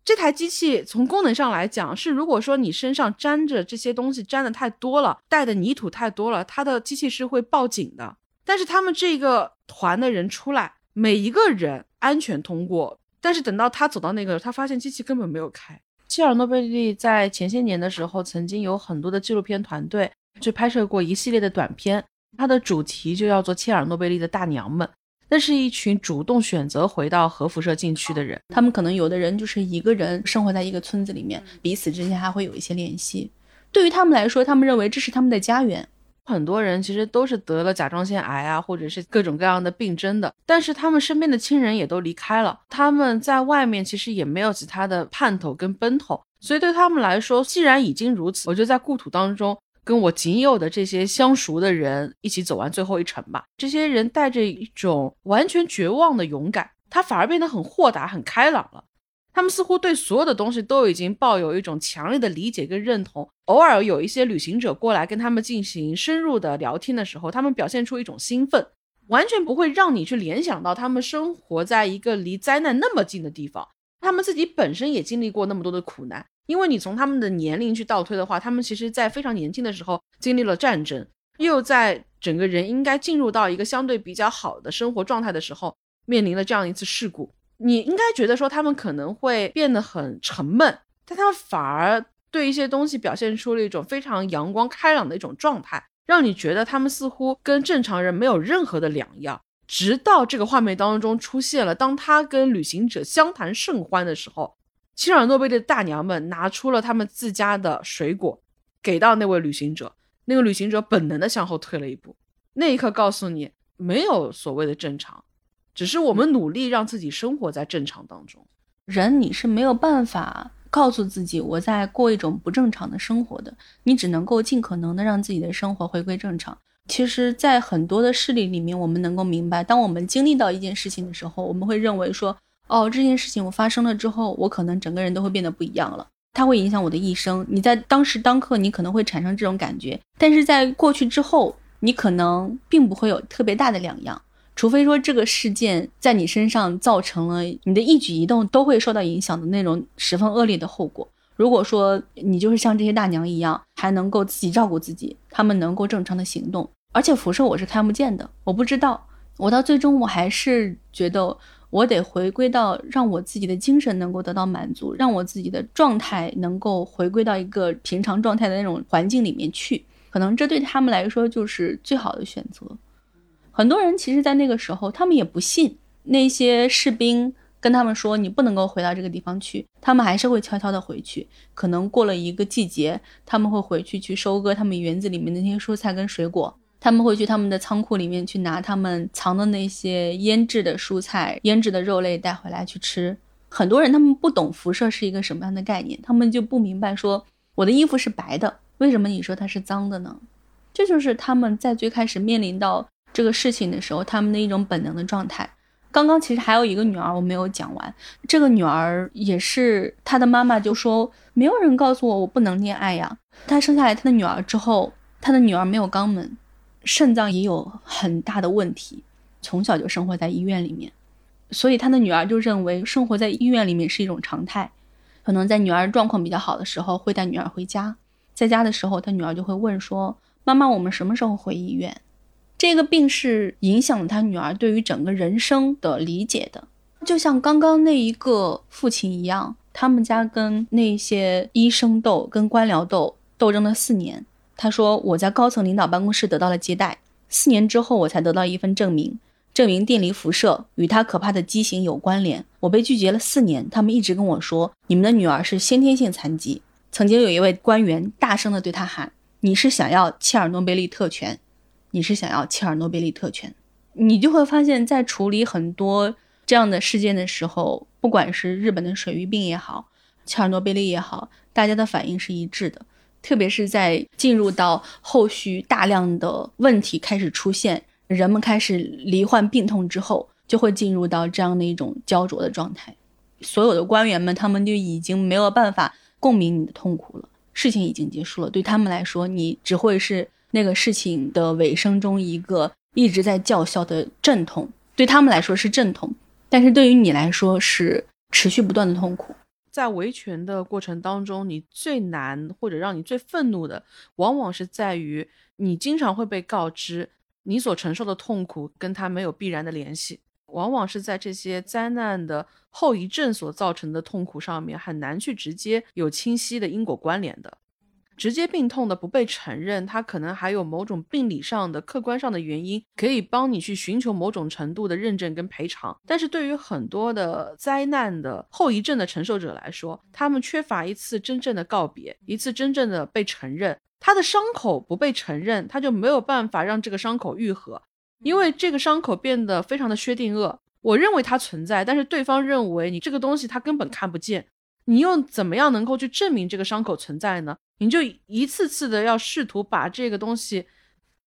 这台机器从功能上来讲是，如果说你身上沾着这些东西沾的太多了，带的泥土太多了，它的机器是会报警的。但是他们这个团的人出来，每一个人安全通过。但是等到他走到那个，他发现机器根本没有开。切尔诺贝利在前些年的时候，曾经有很多的纪录片团队去拍摄过一系列的短片，它的主题就叫做《切尔诺贝利的大娘们》。那是一群主动选择回到核辐射禁区的人，他们可能有的人就是一个人生活在一个村子里面，彼此之间还会有一些联系。对于他们来说，他们认为这是他们的家园。很多人其实都是得了甲状腺癌啊，或者是各种各样的病症的，但是他们身边的亲人也都离开了，他们在外面其实也没有其他的盼头跟奔头，所以对他们来说，既然已经如此，我觉得在故土当中跟我仅有的这些相熟的人一起走完最后一程吧。这些人带着一种完全绝望的勇敢，他反而变得很豁达、很开朗了。他们似乎对所有的东西都已经抱有一种强烈的理解跟认同。偶尔有一些旅行者过来跟他们进行深入的聊天的时候，他们表现出一种兴奋，完全不会让你去联想到他们生活在一个离灾难那么近的地方。他们自己本身也经历过那么多的苦难，因为你从他们的年龄去倒推的话，他们其实在非常年轻的时候经历了战争，又在整个人应该进入到一个相对比较好的生活状态的时候，面临了这样一次事故。你应该觉得说他们可能会变得很沉闷，但他们反而对一些东西表现出了一种非常阳光开朗的一种状态，让你觉得他们似乎跟正常人没有任何的两样。直到这个画面当中出现了，当他跟旅行者相谈甚欢的时候，切尔诺贝利的大娘们拿出了他们自家的水果，给到那位旅行者，那个旅行者本能的向后退了一步。那一刻告诉你，没有所谓的正常。只是我们努力让自己生活在正常当中。人你是没有办法告诉自己我在过一种不正常的生活的，你只能够尽可能的让自己的生活回归正常。其实，在很多的事例里面，我们能够明白，当我们经历到一件事情的时候，我们会认为说，哦，这件事情我发生了之后，我可能整个人都会变得不一样了，它会影响我的一生。你在当时当刻，你可能会产生这种感觉，但是在过去之后，你可能并不会有特别大的两样，除非说这个事件在你身上造成了你的一举一动都会受到影响的那种十分恶劣的后果。如果说你就是像这些大娘一样，还能够自己照顾自己，她们能够正常的行动。而且辐射我是看不见的，我不知道，我到最终我还是觉得我得回归到让我自己的精神能够得到满足，让我自己的状态能够回归到一个平常状态的那种环境里面去，可能这对他们来说就是最好的选择。很多人其实，在那个时候，他们也不信那些士兵跟他们说你不能够回到这个地方去，他们还是会悄悄的回去。可能过了一个季节，他们会回去去收割他们园子里面的那些蔬菜跟水果。他们会去他们的仓库里面去拿他们藏的那些腌制的蔬菜、腌制的肉类带回来去吃。很多人他们不懂辐射是一个什么样的概念，他们就不明白说我的衣服是白的，为什么你说它是脏的呢？这就是他们在最开始面临到这个事情的时候，他们的一种本能的状态。刚刚其实还有一个女儿我没有讲完，这个女儿也是她的妈妈就说没有人告诉我我不能恋爱呀。她生下来她的女儿之后，她的女儿没有肛门。肾脏也有很大的问题，从小就生活在医院里面，所以他的女儿就认为生活在医院里面是一种常态。可能在女儿状况比较好的时候，会带女儿回家，在家的时候，他女儿就会问说：“妈妈，我们什么时候回医院？”这个病是影响了他女儿对于整个人生的理解的，就像刚刚那一个父亲一样，他们家跟那些医生斗，跟官僚斗，斗争了四年。他说：“我在高层领导办公室得到了接待，四年之后我才得到一份证明，证明电离辐射与他可怕的畸形有关联。我被拒绝了四年，他们一直跟我说，你们的女儿是先天性残疾。曾经有一位官员大声地对他喊：‘你是想要切尔诺贝利特权？你是想要切尔诺贝利特权？’你就会发现，在处理很多这样的事件的时候，不管是日本的水俣病也好，切尔诺贝利也好，大家的反应是一致的。”特别是在进入到后续大量的问题开始出现，人们开始罹患病痛之后，就会进入到这样的一种焦灼的状态。所有的官员们，他们就已经没有办法共鸣你的痛苦了。事情已经结束了，对他们来说，你只会是那个事情的尾声中一个一直在叫嚣的阵痛。对他们来说是阵痛，但是对于你来说是持续不断的痛苦。在维权的过程当中，你最难或者让你最愤怒的，往往是在于你经常会被告知你所承受的痛苦跟他没有必然的联系，往往是在这些灾难的后遗症所造成的痛苦上面，很难去直接有清晰的因果关联的。直接病痛的不被承认，它可能还有某种病理上的、客观上的原因，可以帮你去寻求某种程度的认证跟赔偿。但是对于很多的灾难的后遗症的承受者来说，他们缺乏一次真正的告别，一次真正的被承认。他的伤口不被承认，他就没有办法让这个伤口愈合，因为这个伤口变得非常的薛定谔。我认为它存在，但是对方认为你这个东西他根本看不见。你又怎么样能够去证明这个伤口存在呢？你就一次次的要试图把这个东西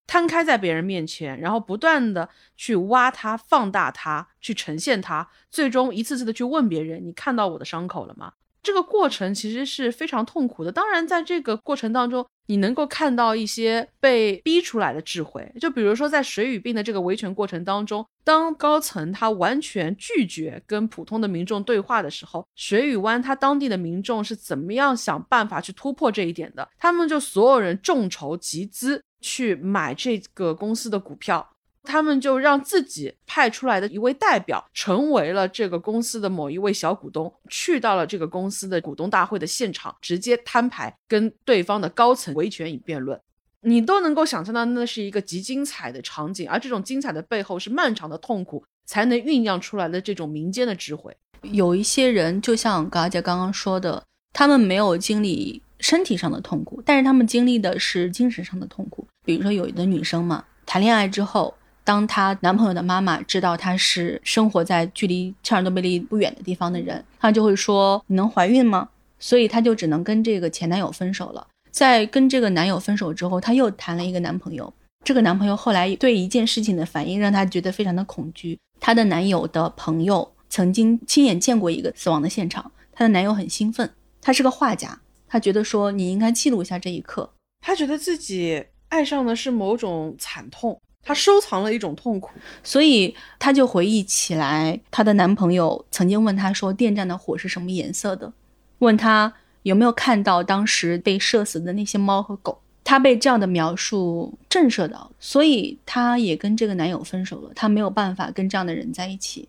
摊开在别人面前，然后不断的去挖它、放大它、去呈现它，最终一次次的去问别人：“你看到我的伤口了吗？”这个过程其实是非常痛苦的。当然，在这个过程当中，你能够看到一些被逼出来的智慧。就比如说，在水与病的这个维权过程当中，当高层他完全拒绝跟普通的民众对话的时候，水与湾他当地的民众是怎么样想办法去突破这一点的？他们就所有人众筹集资去买这个公司的股票。他们就让自己派出来的一位代表成为了这个公司的某一位小股东，去到了这个公司的股东大会的现场，直接摊牌，跟对方的高层维权与辩论。你都能够想象到，那是一个极精彩的场景，而这种精彩的背后是漫长的痛苦才能酝酿出来的这种民间的智慧。有一些人，就像嘎姐刚刚说的，他们没有经历身体上的痛苦，但是他们经历的是精神上的痛苦。比如说，有的女生嘛，谈恋爱之后。当她男朋友的妈妈知道她是生活在距离切尔诺贝利不远的地方的人，她就会说：“你能怀孕吗？所以她就只能跟这个前男友分手了。在跟这个男友分手之后，她又谈了一个男朋友。这个男朋友后来对一件事情的反应让她觉得非常的恐惧。她的男友的朋友曾经亲眼见过一个死亡的现场，她的男友很兴奋。他是个画家，他觉得说你应该记录一下这一刻。他觉得自己爱上的是某种惨痛，他收藏了一种痛苦，所以他就回忆起来，她的男朋友曾经问她说电站的火是什么颜色的，问她有没有看到当时被射死的那些猫和狗。她被这样的描述震慑到，所以她也跟这个男友分手了。她没有办法跟这样的人在一起。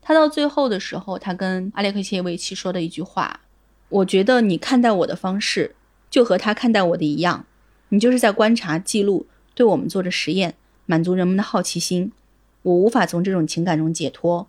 她到最后的时候，她跟阿列克谢维奇说的一句话。我觉得你看待我的方式，就和他看待我的一样，你就是在观察、记录，对我们做着实验，满足人们的好奇心。我无法从这种情感中解脱。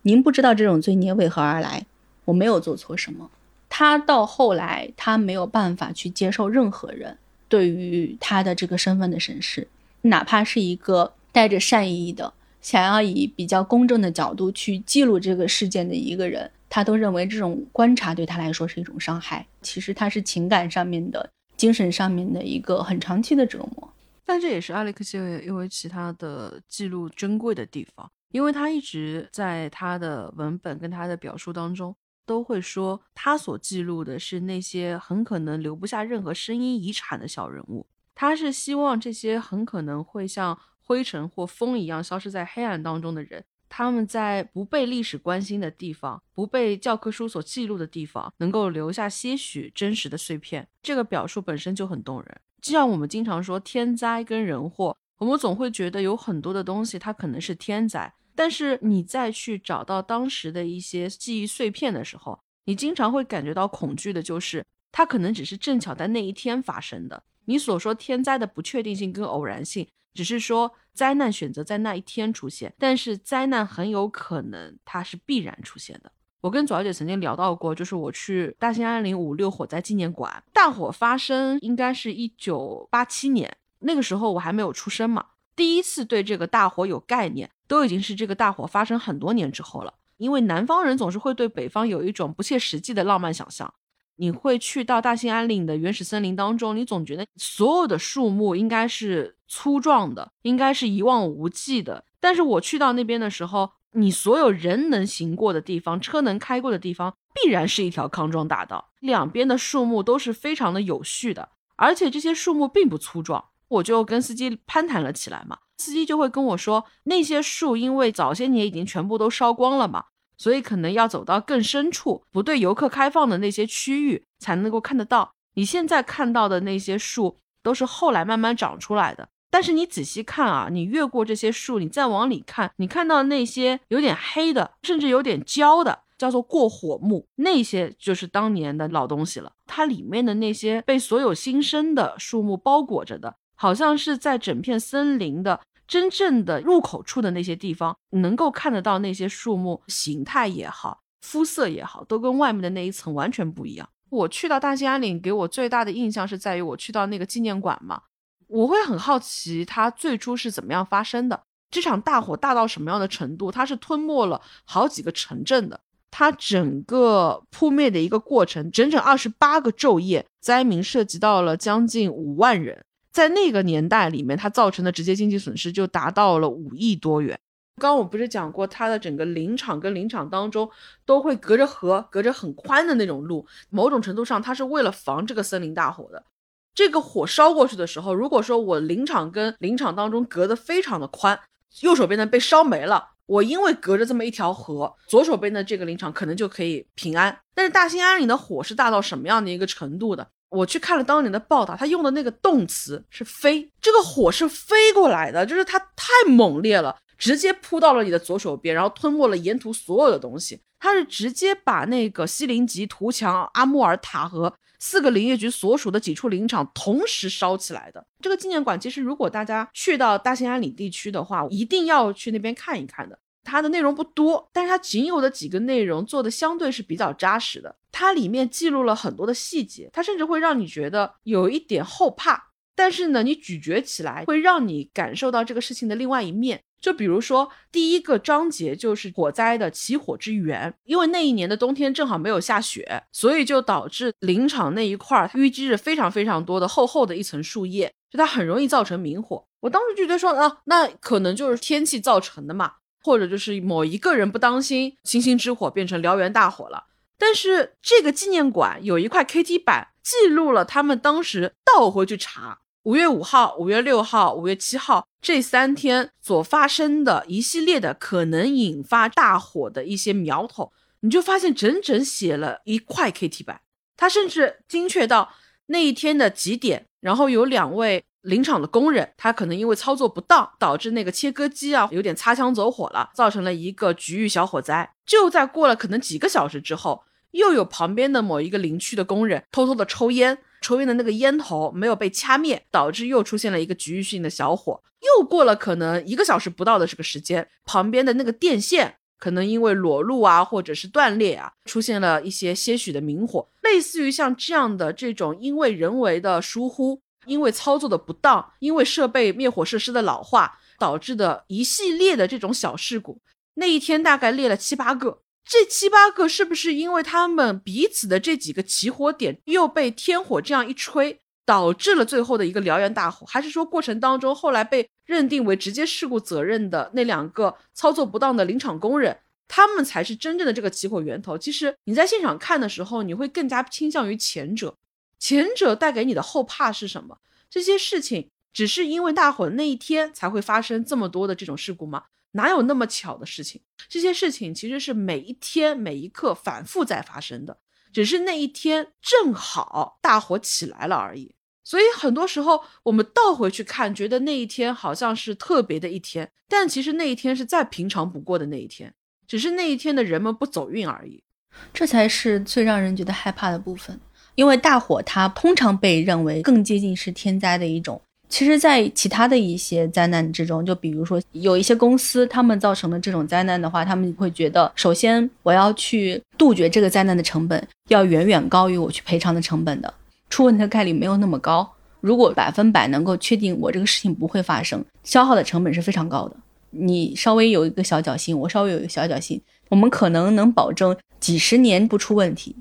您不知道这种罪孽为何而来。我没有做错什么。他到后来，他没有办法去接受任何人对于他的这个身份的审视，哪怕是一个带着善意的、想要以比较公正的角度去记录这个事件的一个人。他都认为这种观察对他来说是一种伤害，其实他是情感上面的、精神上面的一个很长期的折磨。但这也是阿列克谢维奇他的记录珍贵的地方，因为他一直在他的文本跟他的表述当中都会说，他所记录的是那些很可能留不下任何声音遗产的小人物，他是希望这些很可能会像灰尘或风一样消失在黑暗当中的人。他们在不被历史关心的地方，不被教科书所记录的地方，能够留下些许真实的碎片。这个表述本身就很动人。就像我们经常说天灾跟人祸，我们总会觉得有很多的东西它可能是天灾，但是你再去找到当时的一些记忆碎片的时候，你经常会感觉到恐惧的，就是它可能只是正巧在那一天发生的。你所说天灾的不确定性跟偶然性。只是说灾难选择在那一天出现，但是灾难很有可能它是必然出现的。我跟左小姐曾经聊到过，就是我去大兴安岭五六火灾纪念馆，大火发生应该是一九八七年，那个时候我还没有出生嘛，第一次对这个大火有概念，都已经是这个大火发生很多年之后了。因为南方人总是会对北方有一种不切实际的浪漫想象。你会去到大兴安岭的原始森林当中，你总觉得所有的树木应该是粗壮的，应该是一望无际的。但是我去到那边的时候，你所有人能行过的地方，车能开过的地方，必然是一条康庄大道，两边的树木都是非常的有序的，而且这些树木并不粗壮。我就跟司机攀谈了起来嘛，司机就会跟我说，那些树因为早些年已经全部都烧光了嘛。所以可能要走到更深处，不对游客开放的那些区域才能够看得到。你现在看到的那些树都是后来慢慢长出来的。但是你仔细看啊，你越过这些树，你再往里看，你看到那些有点黑的，甚至有点焦的，叫做过火木，那些就是当年的老东西了。它里面的那些被所有新生的树木包裹着的，好像是在整片森林的。真正的入口处的那些地方，能够看得到那些树木形态也好，肤色也好，都跟外面的那一层完全不一样。我去到大兴安岭，给我最大的印象是在于我去到那个纪念馆嘛，我会很好奇它最初是怎么样发生的。这场大火大到什么样的程度？它是吞没了好几个城镇的，它整个扑灭的一个过程，整整二十八个昼夜，灾民涉及到了将近五万人。在那个年代里面，它造成的直接经济损失就达到了五亿多元。刚刚我不是讲过，它的整个林场跟林场当中都会隔着河，隔着很宽的那种路。某种程度上，它是为了防这个森林大火的。这个火烧过去的时候，如果说我林场跟林场当中隔得非常的宽，右手边的被烧没了，我因为隔着这么一条河，左手边的这个林场可能就可以平安。但是大兴安岭的火是大到什么样的一个程度的？我去看了当年的报道，他用的那个动词是飞，这个火是飞过来的，就是它太猛烈了，直接扑到了你的左手边，然后吞没了沿途所有的东西。它是直接把那个西林吉、图强、阿穆尔塔和四个林业局所属的几处林场同时烧起来的。这个纪念馆其实，如果大家去到大兴安岭地区的话，一定要去那边看一看的。它的内容不多，但是它仅有的几个内容做的相对是比较扎实的。它里面记录了很多的细节，它甚至会让你觉得有一点后怕。但是呢，你咀嚼起来会让你感受到这个事情的另外一面，就比如说第一个章节就是火灾的起火之源，因为那一年的冬天正好没有下雪，所以就导致林场那一块儿淤积着非常非常多的厚厚的一层树叶，就它很容易造成明火。我当时就觉得说啊，那可能就是天气造成的嘛，或者就是某一个人不当心，星星之火变成燎原大火了。但是这个纪念馆有一块 KT 板，记录了他们当时倒回去查。五月五号、五月六号、五月七号这三天所发生的一系列的可能引发大火的一些苗头，你就发现整整写了一块 KT 板。他甚至精确到那一天的几点，然后有两位林场的工人，他可能因为操作不当，导致那个切割机啊有点擦枪走火了，造成了一个局域小火灾。就在过了可能几个小时之后，又有旁边的某一个林区的工人偷偷的抽烟。抽烟的那个烟头没有被掐灭，导致又出现了一个局域性的小火。又过了可能一个小时不到的这个时间，旁边的那个电线可能因为裸露啊，或者是断裂啊，出现了一些些许的明火。类似于像这样的这种，因为人为的疏忽，因为操作的不当，因为设备灭火设施的老化导致的一系列的这种小事故，那一天大概列了七八个。这七八个是不是因为他们彼此的这几个起火点又被天火这样一吹，导致了最后的一个燎原大火？还是说过程当中后来被认定为直接事故责任的那两个操作不当的林场工人，他们才是真正的这个起火源头？其实你在现场看的时候，你会更加倾向于前者。前者带给你的后怕是什么？这些事情只是因为大火那一天才会发生这么多的这种事故吗？哪有那么巧的事情？这些事情其实是每一天每一刻反复在发生的，只是那一天正好大火起来了而已。所以很多时候我们倒回去看，觉得那一天好像是特别的一天，但其实那一天是再平常不过的那一天，只是那一天的人们不走运而已。这才是最让人觉得害怕的部分，因为大火它通常被认为更接近是天灾的一种。其实，在其他的一些灾难之中，就比如说有一些公司，他们造成的这种灾难的话，他们会觉得，首先我要去杜绝这个灾难的成本，要远远高于我去赔偿的成本的，出问题的概率没有那么高。如果百分百能够确定我这个事情不会发生，消耗的成本是非常高的。你稍微有一个小侥幸，我稍微有一个小侥幸，我们可能能保证几十年不出问题。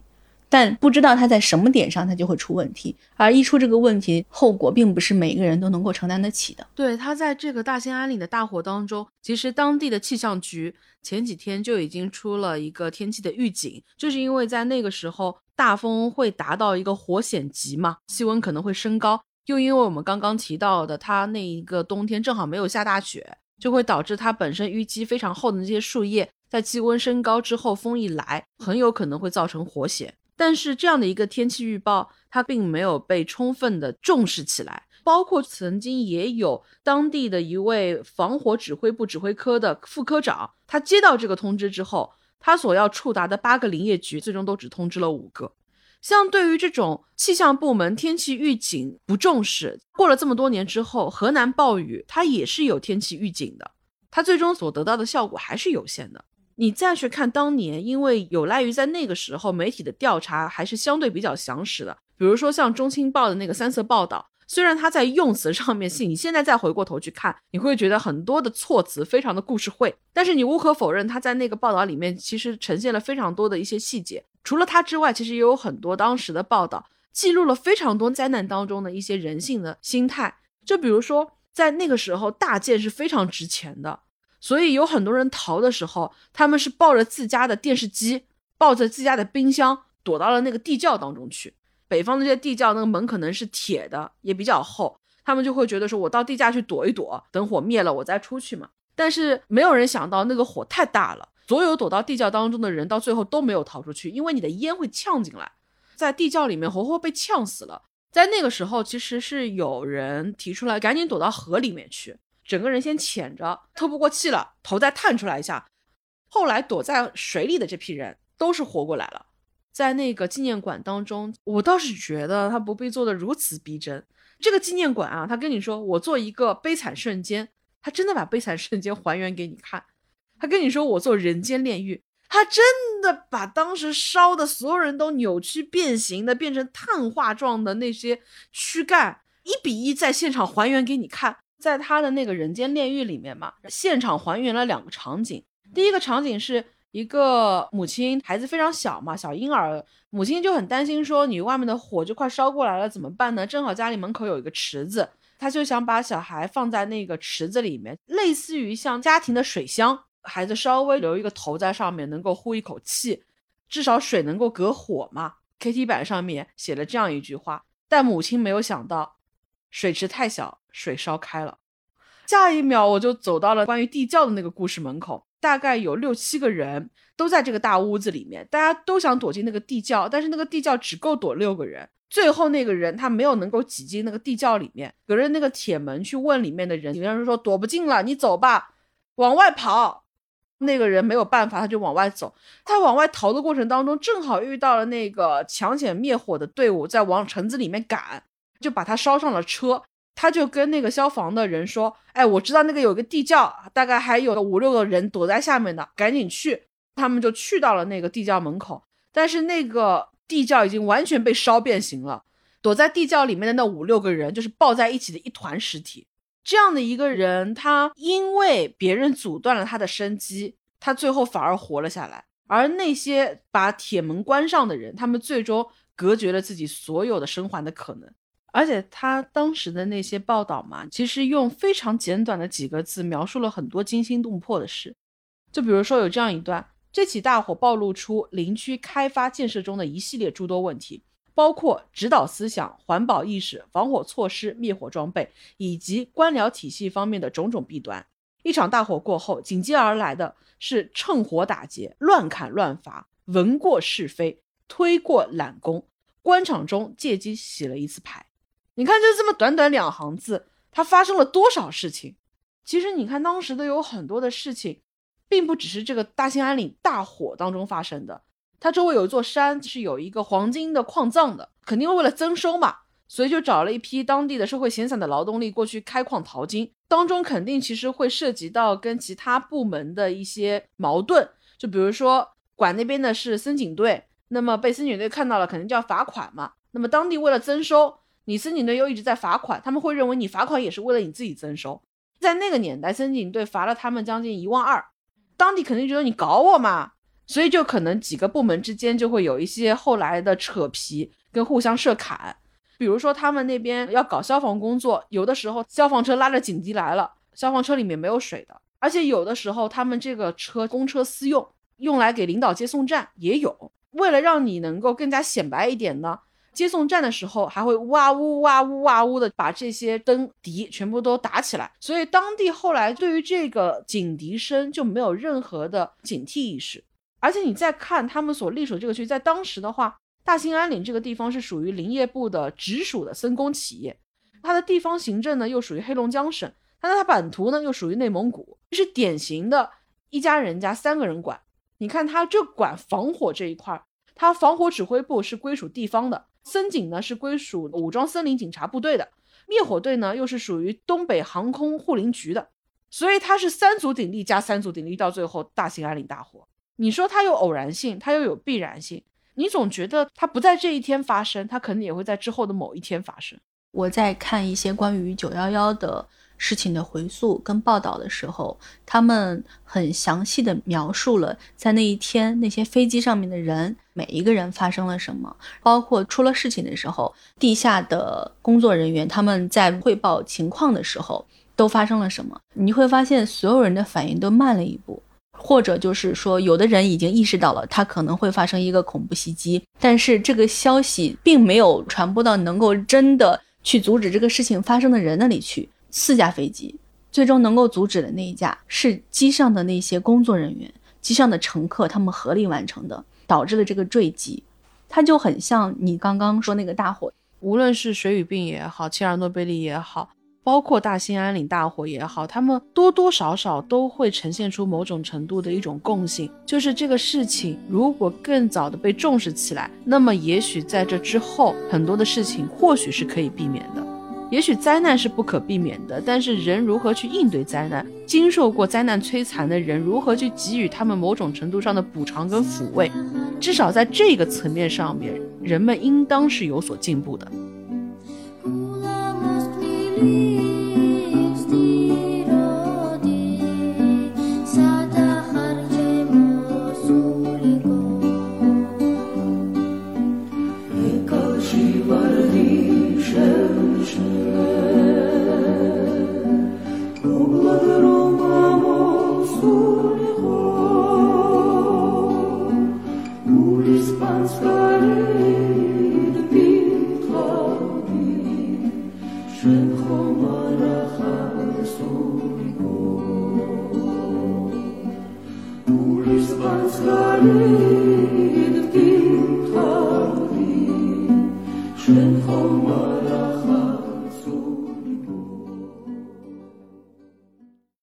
但不知道它在什么点上，它就会出问题，而一出这个问题，后果并不是每个人都能够承担得起的。对，它在这个大兴安岭的大火当中，其实当地的气象局前几天就已经出了一个天气的预警，就是因为在那个时候大风会达到一个火险级嘛，气温可能会升高，又因为我们刚刚提到的，它那一个冬天正好没有下大雪，就会导致它本身淤积非常厚的那些树叶，在气温升高之后，风一来，很有可能会造成火险。但是这样的一个天气预报，它并没有被充分的重视起来。包括曾经也有当地的一位防火指挥部指挥科的副科长，他接到这个通知之后，他所要触达的八个林业局，最终都只通知了五个。像对于这种气象部门天气预警不重视，过了这么多年之后，河南暴雨它也是有天气预警的，它最终所得到的效果还是有限的。你再去看当年，因为有赖于在那个时候媒体的调查还是相对比较详实的，比如说像《中青报》的那个三色报道，虽然它在用词上面，你现在再回过头去看，你会觉得很多的措辞非常的故事会，但是你无可否认，他在那个报道里面其实呈现了非常多的一些细节。除了它之外，其实也有很多当时的报道记录了非常多灾难当中的一些人性的心态，就比如说在那个时候，大件是非常值钱的。所以有很多人逃的时候，他们是抱着自家的电视机，抱着自家的冰箱，躲到了那个地窖当中去。北方那些地窖，那个门可能是铁的，也比较厚，他们就会觉得说，我到地下去躲一躲，等火灭了我再出去嘛。但是没有人想到那个火太大了，所有躲到地窖当中的人到最后都没有逃出去，因为你的烟会呛进来，在地窖里面活活被呛死了。在那个时候，其实是有人提出来，赶紧躲到河里面去。整个人先潜着，透不过气了，头再探出来一下。后来躲在水里的这批人都是活过来了。在那个纪念馆当中，我倒是觉得他不必做的如此逼真。这个纪念馆啊，他跟你说我做一个悲惨瞬间，他真的把悲惨瞬间还原给你看。他跟你说我做人间炼狱，他真的把当时烧的所有人都扭曲变形的，变成碳化状的那些躯干，一比一在现场还原给你看。在他的那个人间炼狱里面嘛，现场还原了两个场景。第一个场景是一个母亲，孩子非常小嘛，小婴儿，母亲就很担心，说你外面的火就快烧过来了，怎么办呢？正好家里门口有一个池子，他就想把小孩放在那个池子里面，类似于像家庭的水箱，孩子稍微留一个头在上面，能够呼一口气，至少水能够隔火嘛。KT 板上面写了这样一句话，但母亲没有想到，水池太小，水烧开了。下一秒我就走到了关于地窖的那个故事门口，大概有六七个人都在这个大屋子里面，大家都想躲进那个地窖，但是那个地窖只够躲六个人。最后那个人他没有能够挤进那个地窖里面，隔着那个铁门去问里面的人，里面人说躲不进了，你走吧，往外跑。那个人没有办法，他就往外走。他往外逃的过程当中，正好遇到了那个抢险灭火的队伍在往城子里面赶，就把他烧上了车。他就跟那个消防的人说：“哎，我知道那个有个地窖，大概还有五六个人躲在下面的，赶紧去。”他们就去到了那个地窖门口，但是那个地窖已经完全被烧变形了。躲在地窖里面的那五六个人，就是抱在一起的一团尸体。这样的一个人，他因为别人阻断了他的生机，他最后反而活了下来。而那些把铁门关上的人，他们最终隔绝了自己所有的生还的可能。而且他当时的那些报道嘛，其实用非常简短的几个字描述了很多惊心动魄的事。就比如说有这样一段：这起大火暴露出林区开发建设中的一系列诸多问题。包括指导思想、环保意识、防火措施、灭火装备以及官僚体系方面的种种弊端。一场大火过后，紧接而来的是趁火打劫、乱砍乱伐、闻过是非、推过揽功，官场中借机洗了一次牌。你看，就这么短短两行字，它发生了多少事情？其实你看，当时的有很多的事情，并不只是这个大兴安岭大火当中发生的。它周围有一座山，是有一个黄金的矿藏的，肯定为了增收嘛，所以就找了一批当地的社会闲散的劳动力过去开矿淘金，当中肯定其实会涉及到跟其他部门的一些矛盾，就比如说管那边的是森警队，那么被森警队看到了，肯定就要罚款嘛，那么当地为了增收，你森警队又一直在罚款，他们会认为你罚款也是为了你自己增收，在那个年代，森警队罚了他们将近一万二，当地肯定觉得你搞我嘛。所以就可能几个部门之间就会有一些后来的扯皮跟互相设坎，比如说他们那边要搞消防工作，有的时候消防车拉着警笛来了，消防车里面没有水的，而且有的时候他们这个车公车私用，用来给领导接送站也有。为了让你能够更加显白一点呢，接送站的时候还会哇呜哇呜哇呜的把这些灯笛全部都打起来，所以当地后来对于这个警笛声就没有任何的警惕意识。而且你再看他们所隶属这个区，在当时的话，大兴安岭这个地方是属于林业部的直属的森工企业，它的地方行政呢又属于黑龙江省，但是它版图呢又属于内蒙古，是典型的一家人家三个人管。你看它就管防火这一块儿，它防火指挥部是归属地方的，森警呢是归属武装森林警察部队的，灭火队呢又是属于东北航空护林局的，所以它是三足鼎立加三足鼎立，到最后大兴安岭大火。你说它有偶然性，它又有必然性，你总觉得它不在这一天发生，它可能也会在之后的某一天发生。我在看一些关于九幺幺的事情的回溯跟报道的时候，他们很详细的描述了在那一天那些飞机上面的人每一个人发生了什么，包括出了事情的时候，地下的工作人员他们在汇报情况的时候都发生了什么。你会发现所有人的反应都慢了一步。或者就是说，有的人已经意识到了，他可能会发生一个恐怖袭击，但是这个消息并没有传播到能够真的去阻止这个事情发生的人那里去。四架飞机最终能够阻止的那一架，是机上的那些工作人员、机上的乘客他们合力完成的，导致了这个坠机。它就很像你刚刚说那个大火，无论是水俣病也好，切尔诺贝利也好。包括大兴安岭大火也好，他们多多少少都会呈现出某种程度的一种共性，就是这个事情如果更早的被重视起来，那么也许在这之后很多的事情或许是可以避免的。也许灾难是不可避免的，但是人如何去应对灾难，经受过灾难摧残的人如何去给予他们某种程度上的补偿跟抚慰，至少在这个层面上面，人们应当是有所进步的。春风。